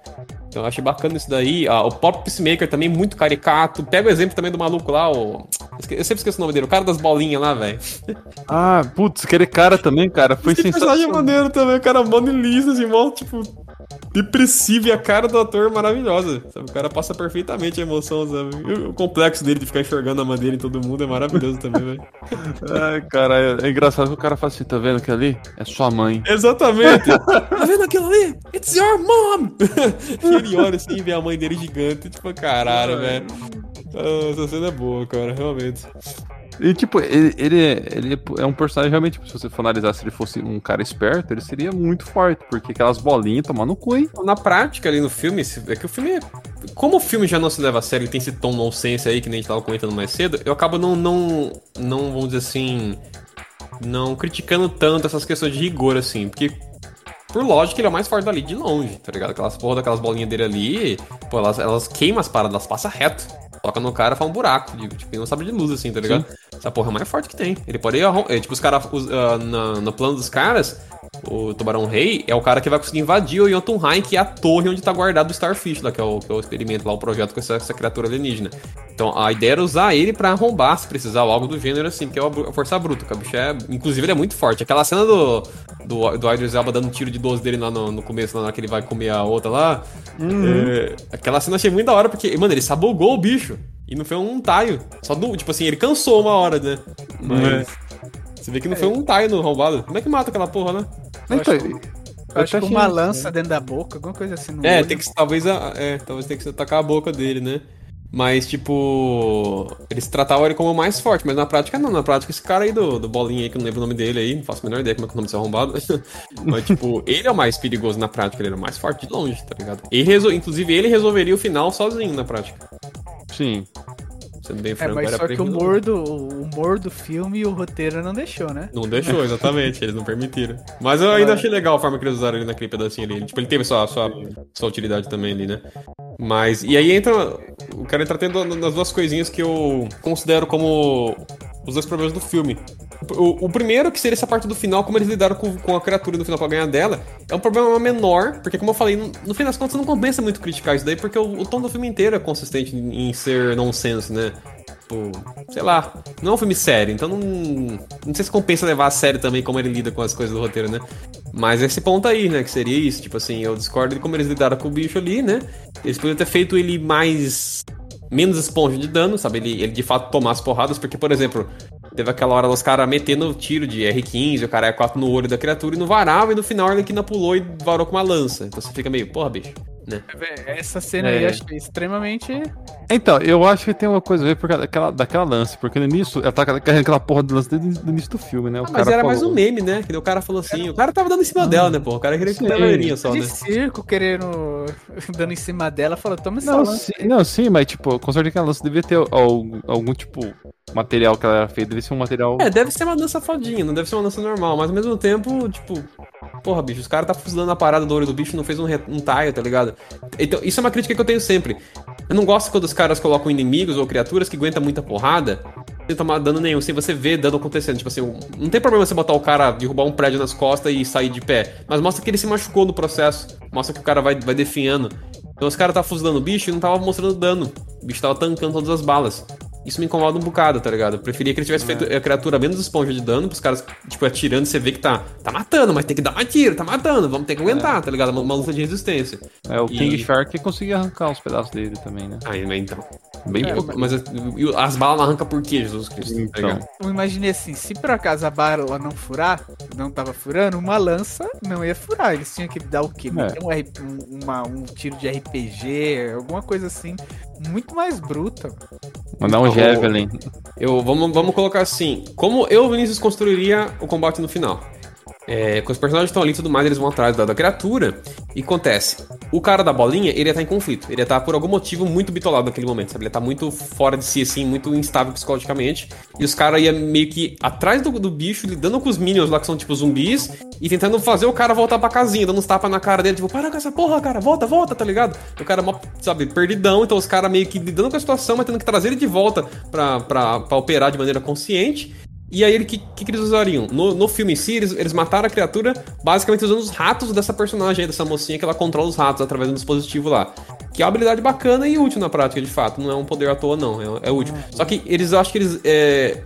Então eu achei bacana isso daí. Ah, o Pop Peacemaker também muito caricato. Pega o exemplo também do maluco lá, o. Eu sempre esqueço o nome dele, o cara das bolinhas lá, velho. *laughs* Ah, putz, aquele cara também, cara, foi Esse personagem é sensacional. maneiro também, o cara mano e liso, assim, mó, tipo, depressivo e a cara do ator é maravilhosa, sabe? O cara passa perfeitamente a emoção, sabe? E o complexo dele de ficar enxergando a madeira em todo mundo é maravilhoso também, velho. Ai, cara, é, é engraçado que o cara fala assim, tá vendo que ali é sua mãe. Exatamente! *laughs* tá vendo aquilo ali? It's your mom! *laughs* e ele olha assim e vê a mãe dele gigante, tipo, caralho, velho. Ah, essa cena é boa, cara, realmente. E, tipo, ele, ele, é- ele é um personagem realmente, tipo, se você for analisar se ele fosse um cara esperto, ele seria muito forte, porque aquelas bolinhas tomar no cu, hein? Na prática, ali no filme, é que o filme. Como o filme já não se leva a sério e tem esse tom nonsense aí que nem a gente tava comentando mais cedo, eu acabo não, não, não, vamos dizer assim, não criticando tanto essas questões de rigor, assim, porque por lógica ele é mais forte dali de longe, tá ligado? Aquelas porra daquelas bolinhas dele ali, pô, elas, elas queimam as paradas, elas passam reto. Toca no cara, faz um buraco, de- tipo, não sabe de luz, assim, tá ligado? Essa porra é mais forte que tem. Ele pode ir, é, tipo, os caras, os, ah, na- no plano dos caras, o Tubarão Rei é o cara que vai conseguir invadir o Jotunheim, que é a torre onde tá guardado o Starfish, lá, que é o, que é o experimento lá, o projeto com essa, essa criatura alienígena. Então a ideia era usar ele pra arrombar, se precisar, ou algo do gênero assim, que é a força bruta, que o bicho é. Inclusive ele é muito forte. Aquela cena do, do, do Idris Elba dando um tiro de 12 dele lá no, no começo, lá na hora que ele vai comer a outra lá. é, aquela cena eu achei muito da hora, porque, mano, ele sabogou o bicho. E não foi um taio. Só do. Tipo assim, ele cansou uma hora, né? Mas. Você vê que não foi um taio no roubado. Como é que mata aquela porra, né? Então, acho eu acho que uma achei- lança dentro da boca, alguma coisa assim no É, olho. tem que talvez é, talvez tenha que atacar a boca dele, né? Mas, tipo, eles tratavam ele como o mais forte, mas na prática não. Na prática, esse cara aí do, do bolinha aí, que eu não lembro o nome dele aí, não faço a menor ideia como é que é o nome desse arrombado. *laughs* mas, tipo, ele é o mais perigoso na prática, ele é o mais forte de longe, tá ligado? Ele resol... Inclusive, ele resolveria o final sozinho na prática. Sim. Sendo bem É, franco, mas era só que o ele humor, do, o humor do filme e o roteiro não deixou, né? Não deixou, exatamente, eles não permitiram. Mas eu ainda achei legal a forma que eles usaram ele naquele pedacinho ali. Tipo, ele teve sua, sua, sua utilidade também ali, né? Mas. E aí entra. O cara entra tendo nas duas coisinhas que eu considero como os dois problemas do filme. O, o primeiro, que seria essa parte do final, como eles lidaram com, com a criatura no final pra ganhar dela, é um problema menor, porque como eu falei, no, no fim das contas não compensa muito criticar isso daí, porque o, o tom do filme inteiro é consistente em, em ser nonsense, né? Tipo, sei lá, não é um filme sério, então não, não sei se compensa levar a sério também como ele lida com as coisas do roteiro, né? Mas esse ponto aí, né, que seria isso, tipo assim, eu discordo de como eles lidaram com o bicho ali, né? Eles poderiam ter feito ele mais menos esponja de dano, sabe? Ele, ele de fato tomar as porradas, porque, por exemplo, teve aquela hora lá os caras metendo tiro de R15, o cara é 4 no olho da criatura e não varava, e no final a Arlequina pulou e varou com uma lança. Então você fica meio, porra, bicho, né? Essa cena É. aí eu achei extremamente. Então, eu acho que tem uma coisa a ver por causa daquela, daquela lance, porque no início, ela tá carregando aquela porra do lance desde o início do filme, né? O Ah, mas era mais falou- um meme, né? Que daí o cara falou assim, o cara tava dando em cima dela, né, pô? O cara queria que Sim. galerinha só, de né? circo querendo. *laughs* dando em cima dela, falou: toma essa Não lança. sim, não, sim, mas tipo, com certeza que aquela lance devia ter algum, algum tipo material que ela era feita, devia ser um material. É, deve ser uma dança fodinha, não deve ser uma dança normal, mas ao mesmo tempo, tipo, porra, bicho, os caras tá fuzilando a parada do olho do bicho e não fez um, re- um taio, tá ligado? Então, isso é uma crítica que eu tenho sempre. Eu não gosto quando os caras colocam inimigos ou criaturas que aguentam muita porrada sem tomar dano nenhum, sem você ver dano acontecendo. Tipo assim, não tem problema você botar o cara, derrubar um prédio nas costas e sair de pé, mas mostra que ele se machucou no processo, mostra que o cara vai, vai definhando. Então os caras tá fuzilando o bicho e não tava mostrando dano. O bicho tava tancando todas as balas. Isso me incomoda um bocado, tá ligado? Eu preferia que ele tivesse feito a criatura menos esponja de dano, pros caras, tipo, atirando, você vê que tá, tá matando, mas tem que dar mais tiro, tá matando, vamos ter que aguentar, tá ligado? Uma, uma luta de resistência. É, o E- King Shark conseguia arrancar os pedaços dele também, né? Aí, né, então. Bem É, pouco, mas, e as balas não arrancam por quê, Jesus Cristo? tá Então. ligado? Eu imaginei assim, se por acaso a bala não furar, não tava furando, uma lança não ia furar. Eles tinham que dar o quê? Um, R- um- uma- um tiro de RPG, alguma coisa assim, muito mais bruta. Mandar um Javelin. Eu, vamos, vamos colocar assim, como eu, Vinícius, construiria o combate no final? É, quando os personagens estão ali e tudo mais, eles vão atrás da, da criatura. E acontece, o cara da bolinha, ele ia estar em conflito. Ele ia estar por algum motivo muito bitolado naquele momento, sabe? Ele ia estar muito fora de si, assim, muito instável psicologicamente. E os caras iam meio que atrás do, do bicho, lidando com os minions lá que são tipo zumbis, e tentando fazer o cara voltar pra casinha, dando uns tapas na cara dele, tipo, para com essa porra, cara, volta, volta, tá ligado? O cara, mó, sabe, perdidão, então os caras meio que lidando com a situação, mas tendo que trazer ele de volta pra, pra, pra operar de maneira consciente. E aí, o que, que, que eles usariam? No, no filme em si, eles, eles mataram a criatura basicamente usando os ratos dessa personagem aí, dessa mocinha que ela controla os ratos através do dispositivo lá. Que é uma habilidade bacana e útil na prática, de fato. Não é um poder à toa, não. É, é útil. Só que eles acho que eles. É,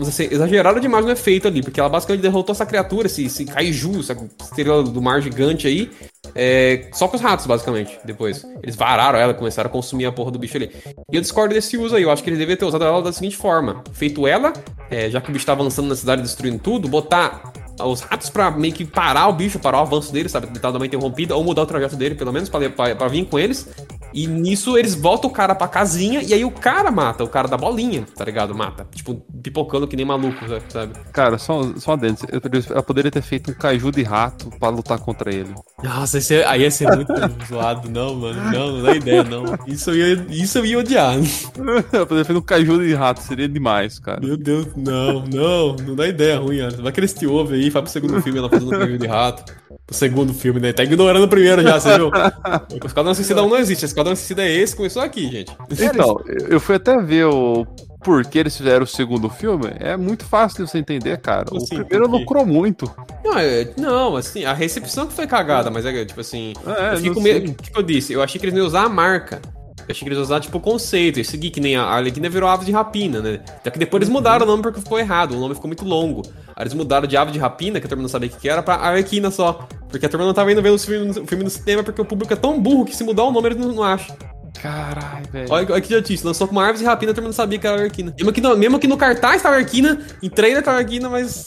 assim, exageraram demais no efeito ali, porque ela basicamente derrotou essa criatura, esse, esse kaiju, essa estrela do mar gigante aí, é, só com os ratos, basicamente, depois. Eles vararam ela, começaram a consumir a porra do bicho ali. E eu discordo desse uso aí, eu acho que eles deveriam ter usado ela da seguinte forma: feito ela, é, já que o bicho tá avançando na cidade, destruindo tudo, botar os ratos pra meio que parar o bicho, parar o avanço dele, sabe? Tentar dar uma interrompida, ou mudar o trajeto dele, pelo menos, pra, pra vir com eles. E nisso eles voltam o cara pra casinha, e aí o cara mata, o cara da bolinha, tá ligado? Mata. Tipo, pipocando que nem maluco, sabe? Cara, só, só dentro. Ela poderia ter feito um caju de rato pra lutar contra ele. Nossa, esse aí ia ser muito *laughs* zoado, não, mano. Não, não dá ideia, não. Isso eu ia, isso eu ia odiar. *laughs* Ela poderia ter feito um caju de rato, seria demais, cara. Meu Deus, não, não, não dá ideia ruim, Ana. Vai que eles te ouvem aí, vai pro segundo filme ela fazendo um caju de rato. Pro segundo filme, né? Tá ignorando o primeiro já, você viu? O Esquadrão Suicida 1 não existe, o Esquadrão Suicida é esse, começou aqui, gente. Então, eu fui até ver o porquê eles fizeram o segundo filme. É muito fácil de você entender, cara. Como o assim, primeiro por quê? lucrou muito. Não, é- não, assim, a recepção que foi cagada, mas é tipo assim. É, eu fiquei não com medo. sei. O que, eu disse? Eu achei que eles iam usar a marca. Eu achei que eles iam usar, tipo, o conceito. E seguir que nem a Arlequina virou ave de rapina, né? Só que depois eles mudaram o nome porque ficou errado. O nome ficou muito longo. Aí eles mudaram de ave de rapina, que a turma não sabia o que era, pra Arlequina só. Porque a turma não tava indo ver o filme, no cinema porque o público é tão burro que se mudar o nome eles não, não acham. Caralho, velho. Olha, olha que idiotice. Lançou com uma árvore de rapina, a turma não sabia que era a Arlequina. Mesmo que no, mesmo que no cartaz tava a Arlequina, em trailer tava a Arlequina, mas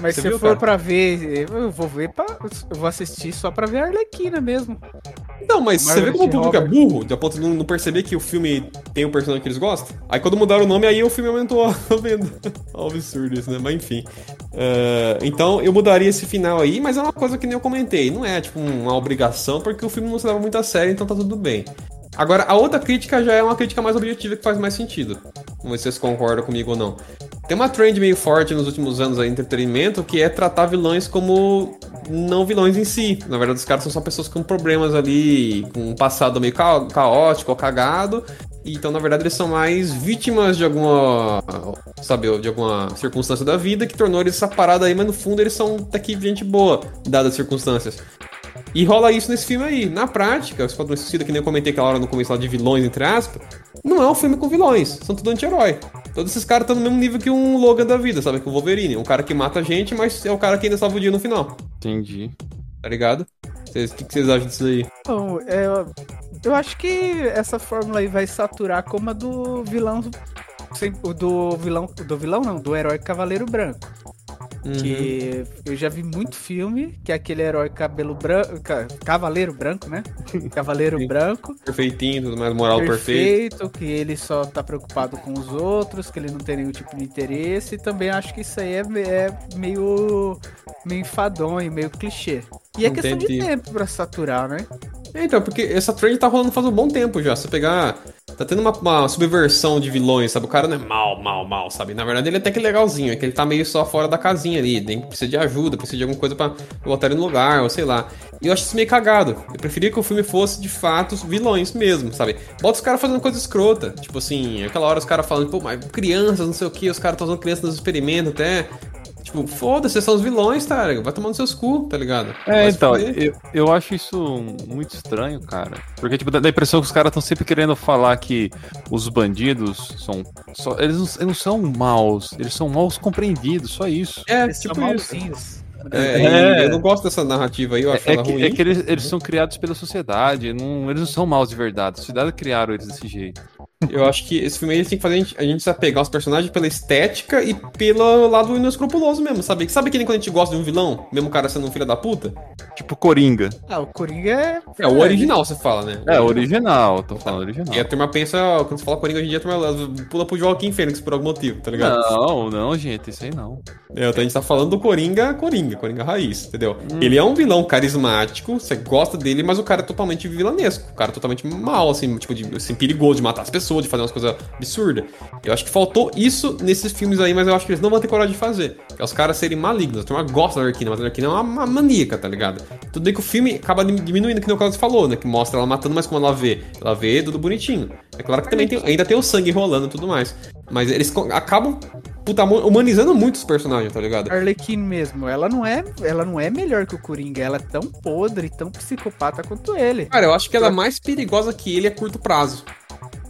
Mas Você se viu, for cara? pra ver, eu vou ver pra, eu vou assistir só pra ver a Arlequina mesmo. Não, mas você vê como o público é Robert. burro, de a ponto de não, não perceber que o filme tem o personagem que eles gostam? Aí quando mudaram o nome, aí o filme aumentou a *laughs* venda. Ó, absurdo isso, né? Mas enfim. É, então eu mudaria esse final aí, mas é uma coisa que nem eu comentei. Não é tipo uma obrigação, porque o filme não se leva muito a sério, então tá tudo bem. Agora, a outra crítica já é uma crítica mais objetiva que faz mais sentido. Vamos ver se vocês concordam comigo ou não. Tem uma trend meio forte nos últimos anos aí, entretenimento, que é tratar vilões como não vilões em si. Na verdade, os caras são só pessoas com problemas ali, com um passado meio ca- caótico ou cagado. Então, na verdade, eles são mais vítimas de alguma, sabe, de alguma circunstância da vida que tornou eles essa parada aí, mas no fundo eles são até que gente boa, dadas as circunstâncias. E rola isso nesse filme aí. Na prática, o Esquadrão Suicida, que nem eu comentei aquela hora no começo lá de vilões, entre aspas, não é um filme com vilões. São tudo anti-herói. Todos esses caras estão no mesmo nível que um Logan da vida, sabe? Que o Wolverine. Um cara que mata a gente, mas é o cara que ainda salva o dia no final. Entendi. Tá ligado? Vocês- O que, que vocês acham disso aí? Então, é, eu acho que essa fórmula aí vai saturar como a Do vilão. Do vilão não, do herói Cavaleiro Branco. Uhum. Que eu já vi muito filme, que é aquele herói cabelo branco. ca- Cavaleiro branco, né? *laughs* Cavaleiro Sim. branco. Perfeitinho, tudo mais, moral perfeito. perfeito, que ele só tá preocupado com os outros, que ele não tem nenhum tipo de interesse. E também acho que isso aí é, é meio, meio enfadonho, meio clichê. E é questão Entendi. de tempo pra saturar, né? É, então, porque essa trend tá rolando faz um bom tempo já. Se você pegar. Tá tendo uma, uma subversão de vilões, sabe? O cara não é mal, mal, mal, sabe? Na verdade, ele é até que legalzinho. É que ele tá meio só fora da casinha ali. Nem precisa de ajuda, precisa de alguma coisa pra botar ele no lugar, ou sei lá. E eu acho isso meio cagado. Eu preferia que o filme fosse, de fato, vilões mesmo, sabe? Bota os caras fazendo coisa escrota. Tipo assim, aquela hora os caras falando, pô, mas crianças, não sei o que, os caras estão usando crianças nos experimentos até. Tipo, foda-se, vocês são os vilões, tá? Vai tomando seus cu, tá ligado? É, Vai então, eu, eu acho isso muito estranho, cara. Porque, tipo, dá dá a impressão que os caras estão sempre querendo falar que os bandidos são. Só, eles, não, eles não são maus, eles são maus compreendidos, só isso. É, Eles são tipo isso. malzinhos. É, É. eu não gosto dessa narrativa aí, eu acho É, ela que, ruim. é que eles, eles são criados pela sociedade, não- eles não são maus de verdade. A sociedade criaram eles desse jeito. Eu acho que esse filme aí tem que fazer a gente, a gente se apegar aos personagens pela estética e pelo lado inescrupuloso mesmo, sabe? Sabe que nem quando a gente gosta de um vilão, mesmo o cara sendo um filho da puta? Tipo Coringa. Ah, o Coringa é. É o original, você fala, né? É, original, tô falando original. E a turma pensa, quando você fala Coringa hoje em dia, a turma pula pro Joaquim Fênix por algum motivo, tá ligado? Não, não, gente, isso aí não. É, então a gente tá falando do Coringa, Coringa, Coringa raiz, entendeu? Ele é um vilão carismático, você gosta dele, mas o cara é totalmente vilanesco. O cara é totalmente mal, assim, tipo, de, assim, perigoso de matar as pessoas, de fazer umas coisas absurdas. Eu acho que faltou isso nesses filmes aí, mas eu acho que eles não vão ter coragem de fazer. É os caras serem malignos. A turma gosta da Arquina, mas a Arquina é uma, uma maníaca, tá ligado? Tudo bem que o filme acaba diminuindo, que nem o Carlos falou, né? Que mostra ela matando, mas como ela vê? Ela vê tudo bonitinho. É claro que também tem- ainda tem o sangue rolando e tudo mais. Mas eles acabam, puta, humanizando muito os personagens, tá ligado? Arlequim mesmo, ela não é, ela não é melhor que o Coringa, ela é tão podre, tão psicopata quanto ele. Cara, eu acho que ela é mais perigosa que ele a curto prazo.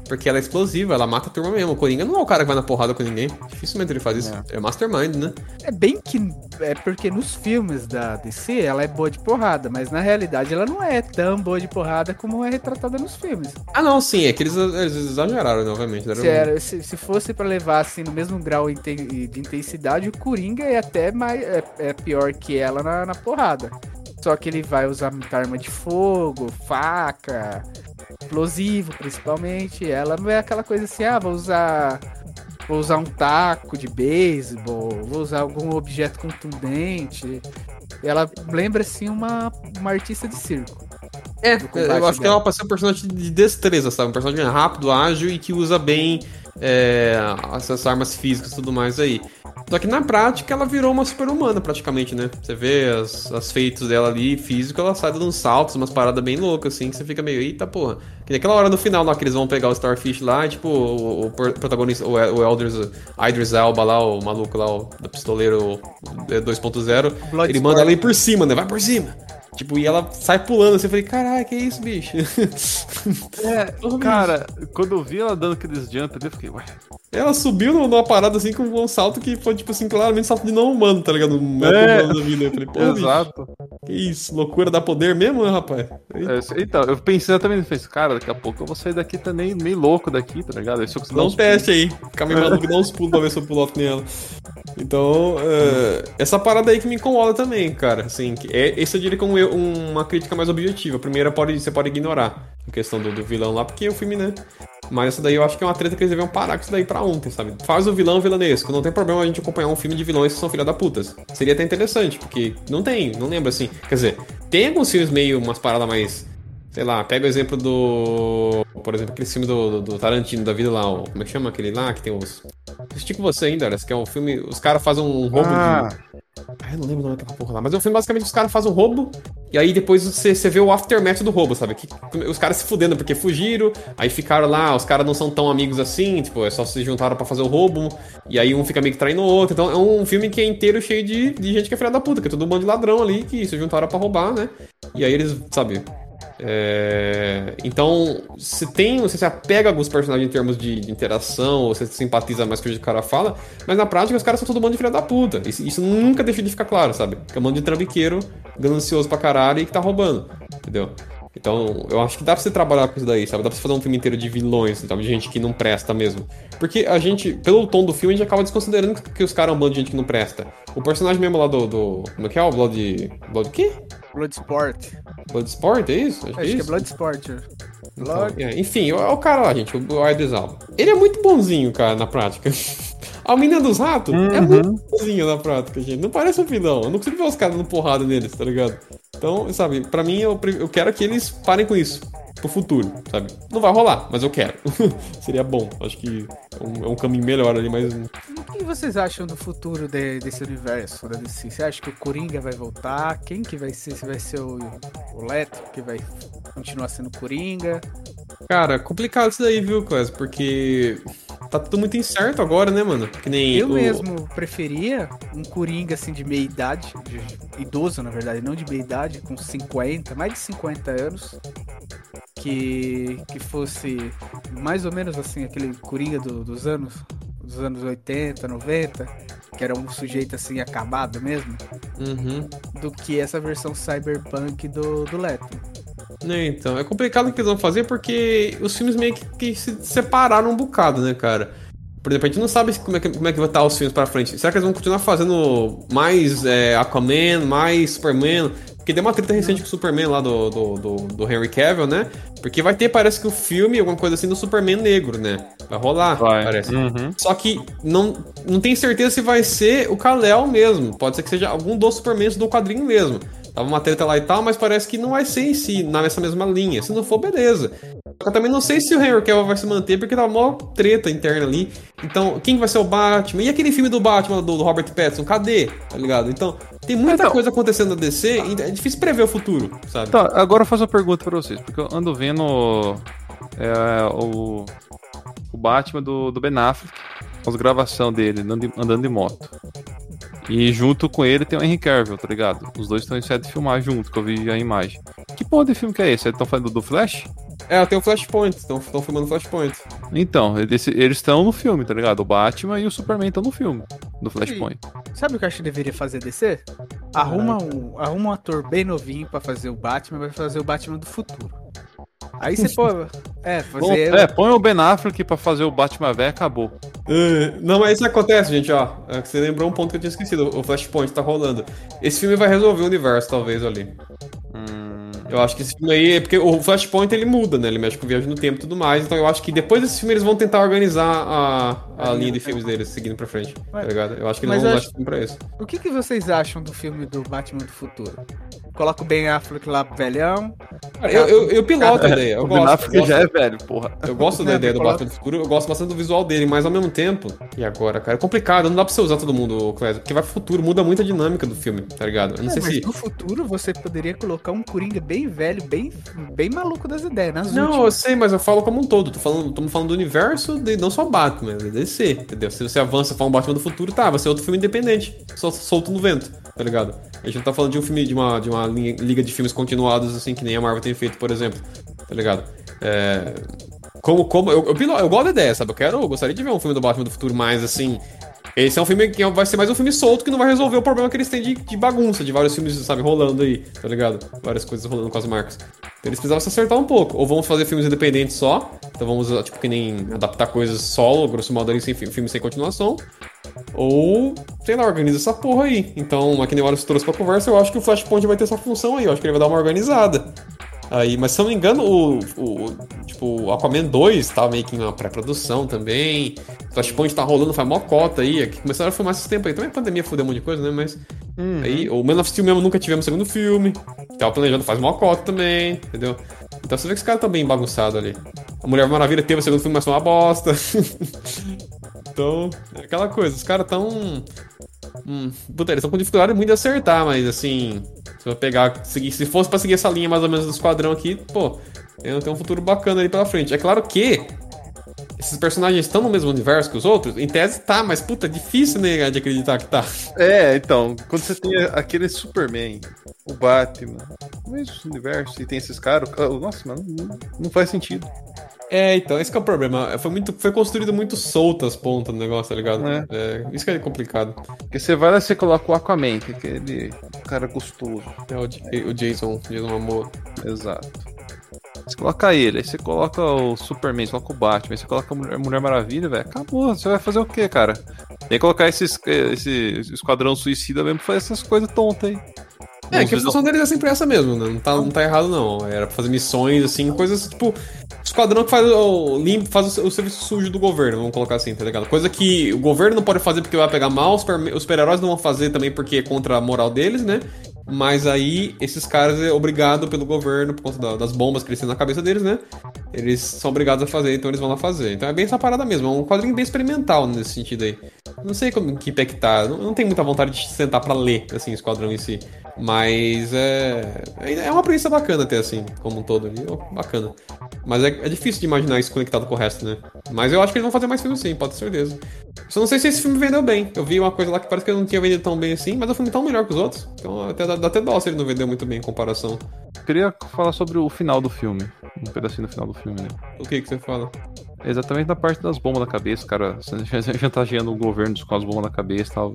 Porque ela é explosiva, ela mata a turma mesmo. O Coringa não é o cara que vai na porrada com ninguém. Dificilmente ele faz isso. É, mastermind, né? É bem que é porque nos filmes da DC ela é boa de porrada, mas na realidade ela não é tão boa de porrada como é retratada nos filmes. Ah, não, sim, é que eles, eles exageraram, né, obviamente. Deram- Se, era- se- se fosse pra levar assim no mesmo grau de intensidade, o Coringa é até mais é, é pior que ela na, na porrada. Só que ele vai usar muita arma de fogo, faca, explosivo principalmente. Ela não é aquela coisa assim, ah, vou usar vou usar um taco de beisebol, vou usar algum objeto contundente. Ela lembra assim uma, uma artista de circo. É, eu acho que dela. ela pode ser um personagem de destreza, sabe? Um personagem rápido, ágil e que usa bem é, essas armas físicas e tudo mais aí. Só que na prática ela virou uma super-humana praticamente, né? Você vê as, as feitos dela ali, físico, ela sai dando uns saltos, umas paradas bem loucas, assim, que você fica meio, eita porra. Que naquela hora no final lá que eles vão pegar o Starfish lá, e, tipo, o, o pro- protagonista, o, o Elders, Idris Elba lá, o maluco lá, o da pistoleiro é, 2.0, Bloodsport. ele manda ela ir por cima, né? Vai por cima! Tipo, e ela sai pulando assim, eu falei, caralho, que isso, bicho? *laughs* É, cara, quando eu vi ela dando aqueles jump ali, eu fiquei, ué. ela subiu numa- parada assim com um salto que foi, tipo assim, claramente salto de não humano, tá ligado? Um É. da vida. Eu falei, pô, bicho, Exato. que isso, loucura dá poder mesmo, né, rapaz? É, então, eu pensei também, falei, cara, daqui a pouco eu vou sair daqui também meio louco daqui, tá ligado? Eu conseguir Dá um teste aí. Ficar meio maluco, dá uns pulos pra ver se eu piloto nela. Então, é, essa parada aí que me incomoda também, cara. Assim, é, esse eu diria como eu- uma crítica mais objetiva. A primeira pode, você pode ignorar a questão do, do vilão lá, porque o filme, né? Mas essa daí eu acho que é uma treta que eles deviam parar com isso daí pra ontem, sabe? Faz o vilão vilanesco. Não tem problema a gente acompanhar um filme de vilões que são filha da putas. Seria até interessante, porque não tem, não lembro assim. Quer dizer, tem alguns filmes meio umas paradas mais. Sei lá, pega o exemplo do. Por exemplo, aquele filme do, do- do Tarantino da vida lá, como é que chama aquele lá que tem os. Assisti com você ainda, Alex, que é um filme. Os caras fazem um roubo Ah. de. Ah, eu não lembro o nome daquela porra lá. Mas é um filme basicamente que os caras fazem um roubo. E aí depois você, você vê o aftermath do roubo, sabe? Que, os caras se fudendo porque fugiram. Aí ficaram lá, os caras não são tão amigos assim. Tipo, é só se juntaram pra fazer o roubo. E aí um fica meio que traindo o outro. Então é um filme que é inteiro cheio de, de gente que é filha da puta, que é todo um bando de ladrão ali que se juntaram pra roubar, né? E aí eles, sabe. É, Então, se tem, você se apega a alguns personagens em termos de, de interação, ou você simpatiza mais com o que o cara fala, mas na prática os caras são todo mundo de filha da puta. Isso, isso nunca deixa de ficar claro, sabe? Que é um bando de trambiqueiro, ganancioso pra caralho e que tá roubando, entendeu? Então, eu acho que dá pra você trabalhar com isso daí, sabe? Dá pra você fazer um filme inteiro de vilões, sabe? De gente que não presta mesmo. Porque a gente, pelo tom do filme, a gente acaba desconsiderando que, os caras é um bando de gente que não presta. O personagem mesmo lá do. do como é que é? O Blood. Blood quê? Bloodsport. Bloodsport, é isso? Acho, Acho que é que é isso. Bloodsport. Então, Blood. é, enfim, o, o cara lá, gente, o, Idris. Ele é muito bonzinho, cara, na prática. *laughs* A menina dos ratos é muito bonzinha na prática, gente. Não parece um vilão. Eu não consigo ver os caras dando porrada neles, tá ligado? Então, sabe, pra mim, eu, eu quero que eles parem com isso. Pro futuro, sabe? Não vai rolar, mas eu quero. *laughs* Seria bom. Acho que é um, é um caminho melhor ali, mas. O que vocês acham do futuro de- desse universo da DC? Você acha que o Coringa vai voltar? Quem que vai ser? Se vai ser o, o Leto, que vai continuar sendo Coringa? Cara, complicado isso daí, viu, Clés? Porque tá tudo muito incerto agora, né, mano? Que nem Eu o- mesmo preferia um Coringa assim de meia idade, de idoso na verdade, não de meia idade, com 50, mais de 50 anos, que, que fosse mais ou menos assim, aquele Coringa do- dos anos, dos anos 80, 90, que era um sujeito assim acabado mesmo, Uhum. do que essa versão cyberpunk do, do Leto. É, então, é complicado o que eles vão fazer porque os filmes meio que, que se separaram um bocado, né, cara? Por exemplo, a gente não sabe como é que, como é que vai estar os filmes pra frente. Será que eles vão continuar fazendo mais é, Aquaman, mais Superman? Porque deu uma treta recente com o Superman lá do, do, do, do Henry Cavill, né? Porque vai ter, parece que o filme, alguma coisa assim, do Superman negro, né? Vai rolar, Vai. parece. Uhum. Só que não, não tem certeza se vai ser o Kal-El mesmo. Pode ser que seja algum dos Supermans do quadrinho mesmo. Tava uma treta lá e tal, mas parece que não vai ser em si, nessa mesma linha. Se não for, beleza. Eu também não sei se o Henry Cavill vai se manter, porque tá mó treta interna ali. Então, quem vai ser o Batman? E aquele filme do Batman, do, do Robert Pattinson? Cadê? Tá ligado? Então, tem muita Então- coisa acontecendo na DC e é difícil prever o futuro, sabe? Tá, agora eu faço uma pergunta pra vocês, porque eu ando vendo é, o, o Batman do, do Ben Affleck, as gravações dele andando, de- andando de moto. E junto com ele tem o Henry Cavill, tá ligado? Os dois estão em set de filmar junto, que eu vi a imagem. Que porra de filme que é esse? Eles estão falando do Flash? É, tem o Flashpoint, estão filmando Flashpoint. Então, eles estão no filme, tá ligado? O Batman e o Superman estão no filme do Flashpoint. Sabe o que eu acho que deveria fazer DC? Arruma um, arruma um ator bem novinho pra fazer o Batman, vai fazer o Batman do futuro. Aí *laughs* você pode. É, Bom, fazer. é, põe o Ben Affleck pra fazer o Batman velho, acabou. É, Não, mas isso acontece, gente, ó. É Você lembrou um ponto que eu tinha esquecido. O Flashpoint tá rolando. Esse filme vai resolver o universo, talvez, ali. Hum, Eu acho que esse filme aí. é Porque o Flashpoint ele muda, né? Ele mexe com viagem no tempo e tudo mais. Então eu acho que depois desse filme eles vão tentar organizar a, a linha de filmes deles seguindo pra frente. Tá ligado? Eu acho que eles vão eu acho- filme pra isso. O que, que vocês acham do filme do Batman do futuro? Coloca o Ben Affleck lá velhão. Cara, eu, eu, eu piloto a ideia. Eu o Ben gosto. Affleck eu gosto. já é velho, porra. Eu gosto da ideia do coloca- Batman do futuro, eu gosto bastante do visual dele, mas ao mesmo tempo. E agora, cara? É complicado, não dá pra você usar todo mundo, Clésio, porque vai pro futuro, muda muito a dinâmica do filme, tá ligado? Eu não É, sei mas se. no futuro você poderia colocar um Coringa bem velho, bem, bem maluco das ideias, nas Não, eu últimas. sei, mas eu falo como um todo. Tô falando, estamos falando do universo, de, não só Batman, é DC, entendeu? Se você avança fala um Batman do futuro, tá, vai ser outro filme independente, só solto no vento, tá ligado? A gente não tá falando de um filme, de uma, de uma linha- liga de filmes continuados, assim, que nem a Marvel tem feito, por exemplo, tá ligado? É. Como, como, eu, eu, eu gosto da ideia, sabe? Eu quero, eu gostaria de ver um filme do Batman do futuro mais assim. Esse é um filme que vai ser mais um filme solto que não vai resolver o problema que eles têm de, de bagunça, de vários filmes, sabe, rolando aí, tá ligado? Várias coisas rolando com as marcas. Então eles precisavam se acertar um pouco. Ou vamos fazer filmes independentes só, então vamos, tipo, que nem adaptar coisas solo, grosso modo ali, sem fi- filme sem continuação. Ou, sei lá, organiza essa porra aí. Então, aqui nem o Wallace trouxe pra conversa, eu acho que o Flashpoint vai ter essa função aí, eu acho que ele vai dar uma organizada. Aí, mas se eu não me engano, o, o, tipo, o Aquaman 2 tá meio que em uma pré-produção também. Flashpoint tá rolando, faz mó cota aí. Começaram a filmar esses tempos aí. Também a pandemia fudeu um monte de coisa, né? Mas. Aí, o Man of Steel mesmo nunca tivemos segundo filme. Tava planejando, faz mó cota também, entendeu? Então você vê que os caras estão bem bagunçados ali. A Mulher Maravilha teve o segundo filme, mas foi uma bosta. *laughs* então, é aquela coisa, os caras tão. Hum, puta, eles estão com dificuldade muito de acertar, mas assim. Se eu pegar. Seguir, se fosse pra seguir essa linha mais ou menos do esquadrão aqui, pô, tem, tem um futuro bacana ali pela frente. É claro que. Esses personagens estão no mesmo universo que os outros? Em tese tá, mas puta, difícil né, de acreditar que tá. É, então, quando você tem aquele Superman, o Batman, o mesmo universo, e tem esses caras, nossa, mano, não faz sentido. É, então, esse que é o problema. Foi, muito, foi construído muito solto as pontas do negócio, tá ligado? É. É, isso que é complicado. Porque você vai lá e você coloca o Aquaman, que é aquele cara gostoso. É o, o Jason, Jason Momoa. Exato. Você coloca ele, aí você coloca o Superman, você coloca o Batman, aí você coloca a Mulher, Mulher Maravilha, velho. Acabou, você vai fazer o quê, cara? Tem que colocar esses, esse esquadrão suicida mesmo pra fazer essas coisas tontas aí. É, que a função deles é sempre essa mesmo, né? Não tá, não tá errado, não. Era pra fazer missões, assim, coisas tipo. Esquadrão que faz o limpo, faz o, o serviço sujo do governo, vamos colocar assim, tá ligado? Coisa que o governo não pode fazer porque vai pegar mal, os super- os super-heróis não vão fazer também porque é contra a moral deles, né? Mas aí, esses caras é obrigado pelo governo, por conta da- das bombas que eles têm na cabeça deles, né? Eles são obrigados a fazer, então eles vão lá fazer. Então é bem essa parada mesmo, é um quadrinho bem experimental nesse sentido aí. Não sei como que pé que tá. Não, não tenho muita vontade de sentar pra ler, assim, o Esquadrão em si. Mas é. É uma premissa bacana até, assim, como um todo ali. ó, Bacana. Mas é, é difícil de imaginar isso conectado com o resto, né? Mas eu acho que eles vão fazer mais filmes sim, pode ter certeza. Só não sei se esse filme vendeu bem. Eu vi uma coisa lá que parece que ele não tinha vendido tão bem assim, mas é um filme tão melhor que os outros. Então até, dá, dá até dó se ele não vendeu muito bem em comparação. Queria falar sobre o final do filme. Um pedacinho do final do filme, né? O que que você fala? Exatamente na parte das bombas na cabeça, cara, *laughs* chantageando o governo com as bombas na cabeça, tal,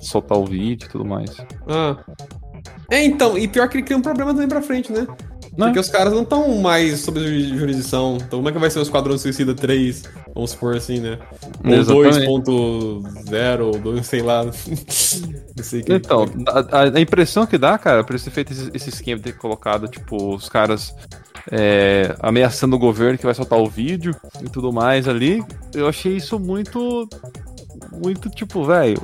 soltar o vídeo e tudo mais. Ah. É, então, e pior que ele cria um problema também pra frente, né? Não. Porque os caras não estão mais sob ju- jurisdição. Então como é que vai ser o Esquadrão Suicida 3? Vamos supor assim, né? Ou Exatamente. 2.0, ou 2, sei lá. *laughs* não sei. Então, a, a- impressão que dá, cara, por ter feito esse, esse esquema de ter colocado, tipo, os caras é, ameaçando o governo que vai soltar o vídeo e tudo mais ali, eu achei isso muito. Muito, tipo, velho.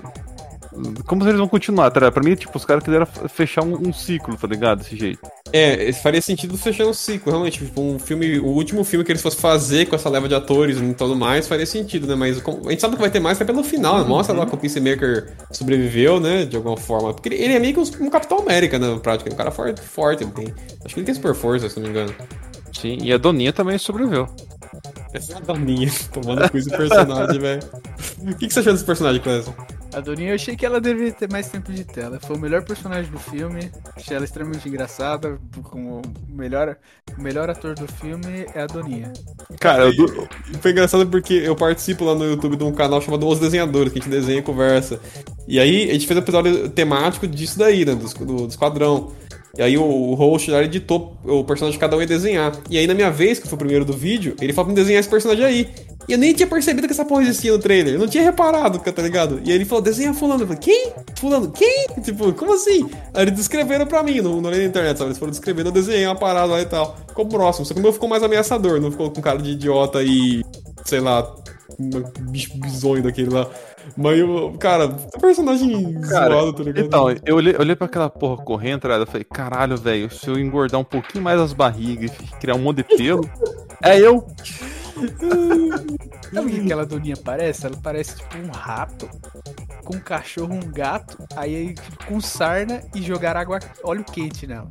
Como eles vão continuar, tá? Pra mim, tipo, os caras quiseram fechar um, um ciclo, tá ligado? Desse jeito. É, faria sentido fechar um ciclo, realmente. Tipo, um filme, o último filme que eles fossem fazer com essa leva de atores e tudo mais, faria sentido, né? Mas como- a gente sabe que vai ter mais até pelo final, né? Mostra lá que o Peacemaker sobreviveu, né? De alguma forma. Porque ele, é meio que um, um Capitão América, né? Na prática. Um cara forte, forte. Ele tem, acho que ele tem super força, se não me engano. Sim, e a Doninha também sobreviveu. Essa é a Doninha, *laughs* tomando com esse personagem, velho. O que, que você achou desse personagem, Clécio? A Doninha, eu achei que ela deveria ter mais tempo de tela. Foi o melhor personagem do filme. Achei ela extremamente engraçada. Com o melhor, o melhor ator do filme é a Doninha. Cara, Foi engraçado porque eu participo lá no YouTube de um canal chamado Os Desenhadores, que a gente desenha e conversa. E aí a gente fez um episódio temático disso daí, né? Do, do, do Esquadrão. E aí o, o host lá editou o personagem de cada um ia desenhar. E aí na minha vez, que foi o primeiro do vídeo, ele falou pra me desenhar esse personagem aí. E eu nem tinha percebido que essa porra existia no trailer. Eu não tinha reparado, tá ligado? E aí ele falou, desenha fulano. Eu falei, quem? Fulano, quem? *laughs* Tipo, como assim? Aí eles descreveram pra mim, não, não olhei na internet, sabe? Eles foram descrevendo, eu desenhei uma parada lá e tal. Ficou próximo, só que o meu ficou mais ameaçador, não ficou com cara de idiota e, sei lá, bicho bizonho daquele lá. Mas eu, cara, personagem Cara, zoado, tá ligado? Então, eu olhei, eu olhei pra aquela porra correndo, tá ligado? Eu falei, caralho, velho, se eu engordar um pouquinho mais as barrigas e criar um monte de pelo, *laughs* é eu. Sabe o que aquela Doninha parece? Ela parece tipo um rato com um cachorro, um gato, aí com sarna e jogar água, óleo quente nela.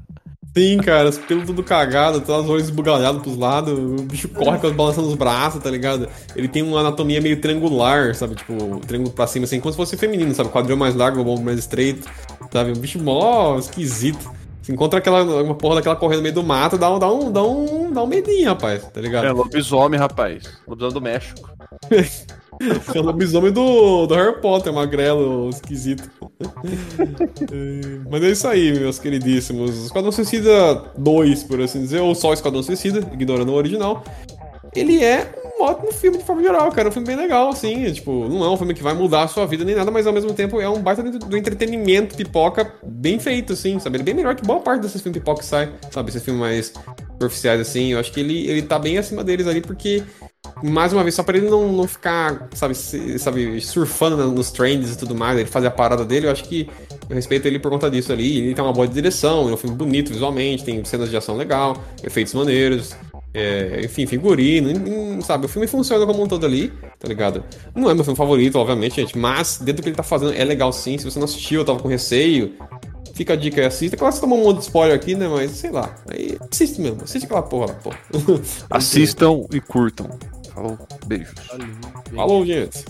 Sim, cara, os pelos tudo cagado, todas as olhos esbugalhados pros lados, o bicho corre com as balançando os braços, tá ligado? Ele tem uma anatomia meio triangular, sabe? Tipo, triângulo pra cima, assim, como se fosse feminino, sabe? Quadril mais largo, o ombro mais estreito, sabe? Um bicho mó esquisito. Se encontra aquela uma porra daquela correndo no meio do mato, dá um, dá um, dá um, dá um medinho, rapaz, tá ligado? É lobisomem, rapaz. Lobisomem do México. *laughs* É o lobisomem do, do Harry Potter, magrelo, esquisito. É, Mas é isso aí, meus queridíssimos. Esquadrão Suicida 2, por assim dizer, ou só Esquadrão Suicida, ignorando o original. Ele é um ótimo filme de forma geral, cara. É um filme bem legal, assim. Tipo, não é um filme que vai mudar a sua vida nem nada, mas ao mesmo tempo é um baita do, entretenimento pipoca bem feito, assim, sabe? Ele é bem melhor que boa parte desses filmes pipoca que sai, sabe? Esses filmes mais superficiais, assim. Eu acho que ele, ele tá bem acima deles ali, porque mais uma vez, só pra ele não, não ficar, sabe, se- sabe, surfando nos trends e tudo mais, ele fazer a parada dele, eu acho que eu respeito ele por conta disso ali. Ele tem uma boa direção, é um filme bonito visualmente, tem cenas de ação legal, efeitos maneiros, é, enfim, figurino, em- em- sabe, o filme funciona como um todo ali, tá ligado? Não é meu filme favorito, obviamente, gente, mas dentro do que ele tá fazendo é legal sim. Se você não assistiu, eu tava com receio. Fica a dica aí, assista. Claro que você tomou um monte de spoiler aqui, né? Mas sei lá. Aí assiste mesmo, assiste aquela porra lá, porra. *laughs* Assistam e curtam. Falou, beijos. Falou, gente.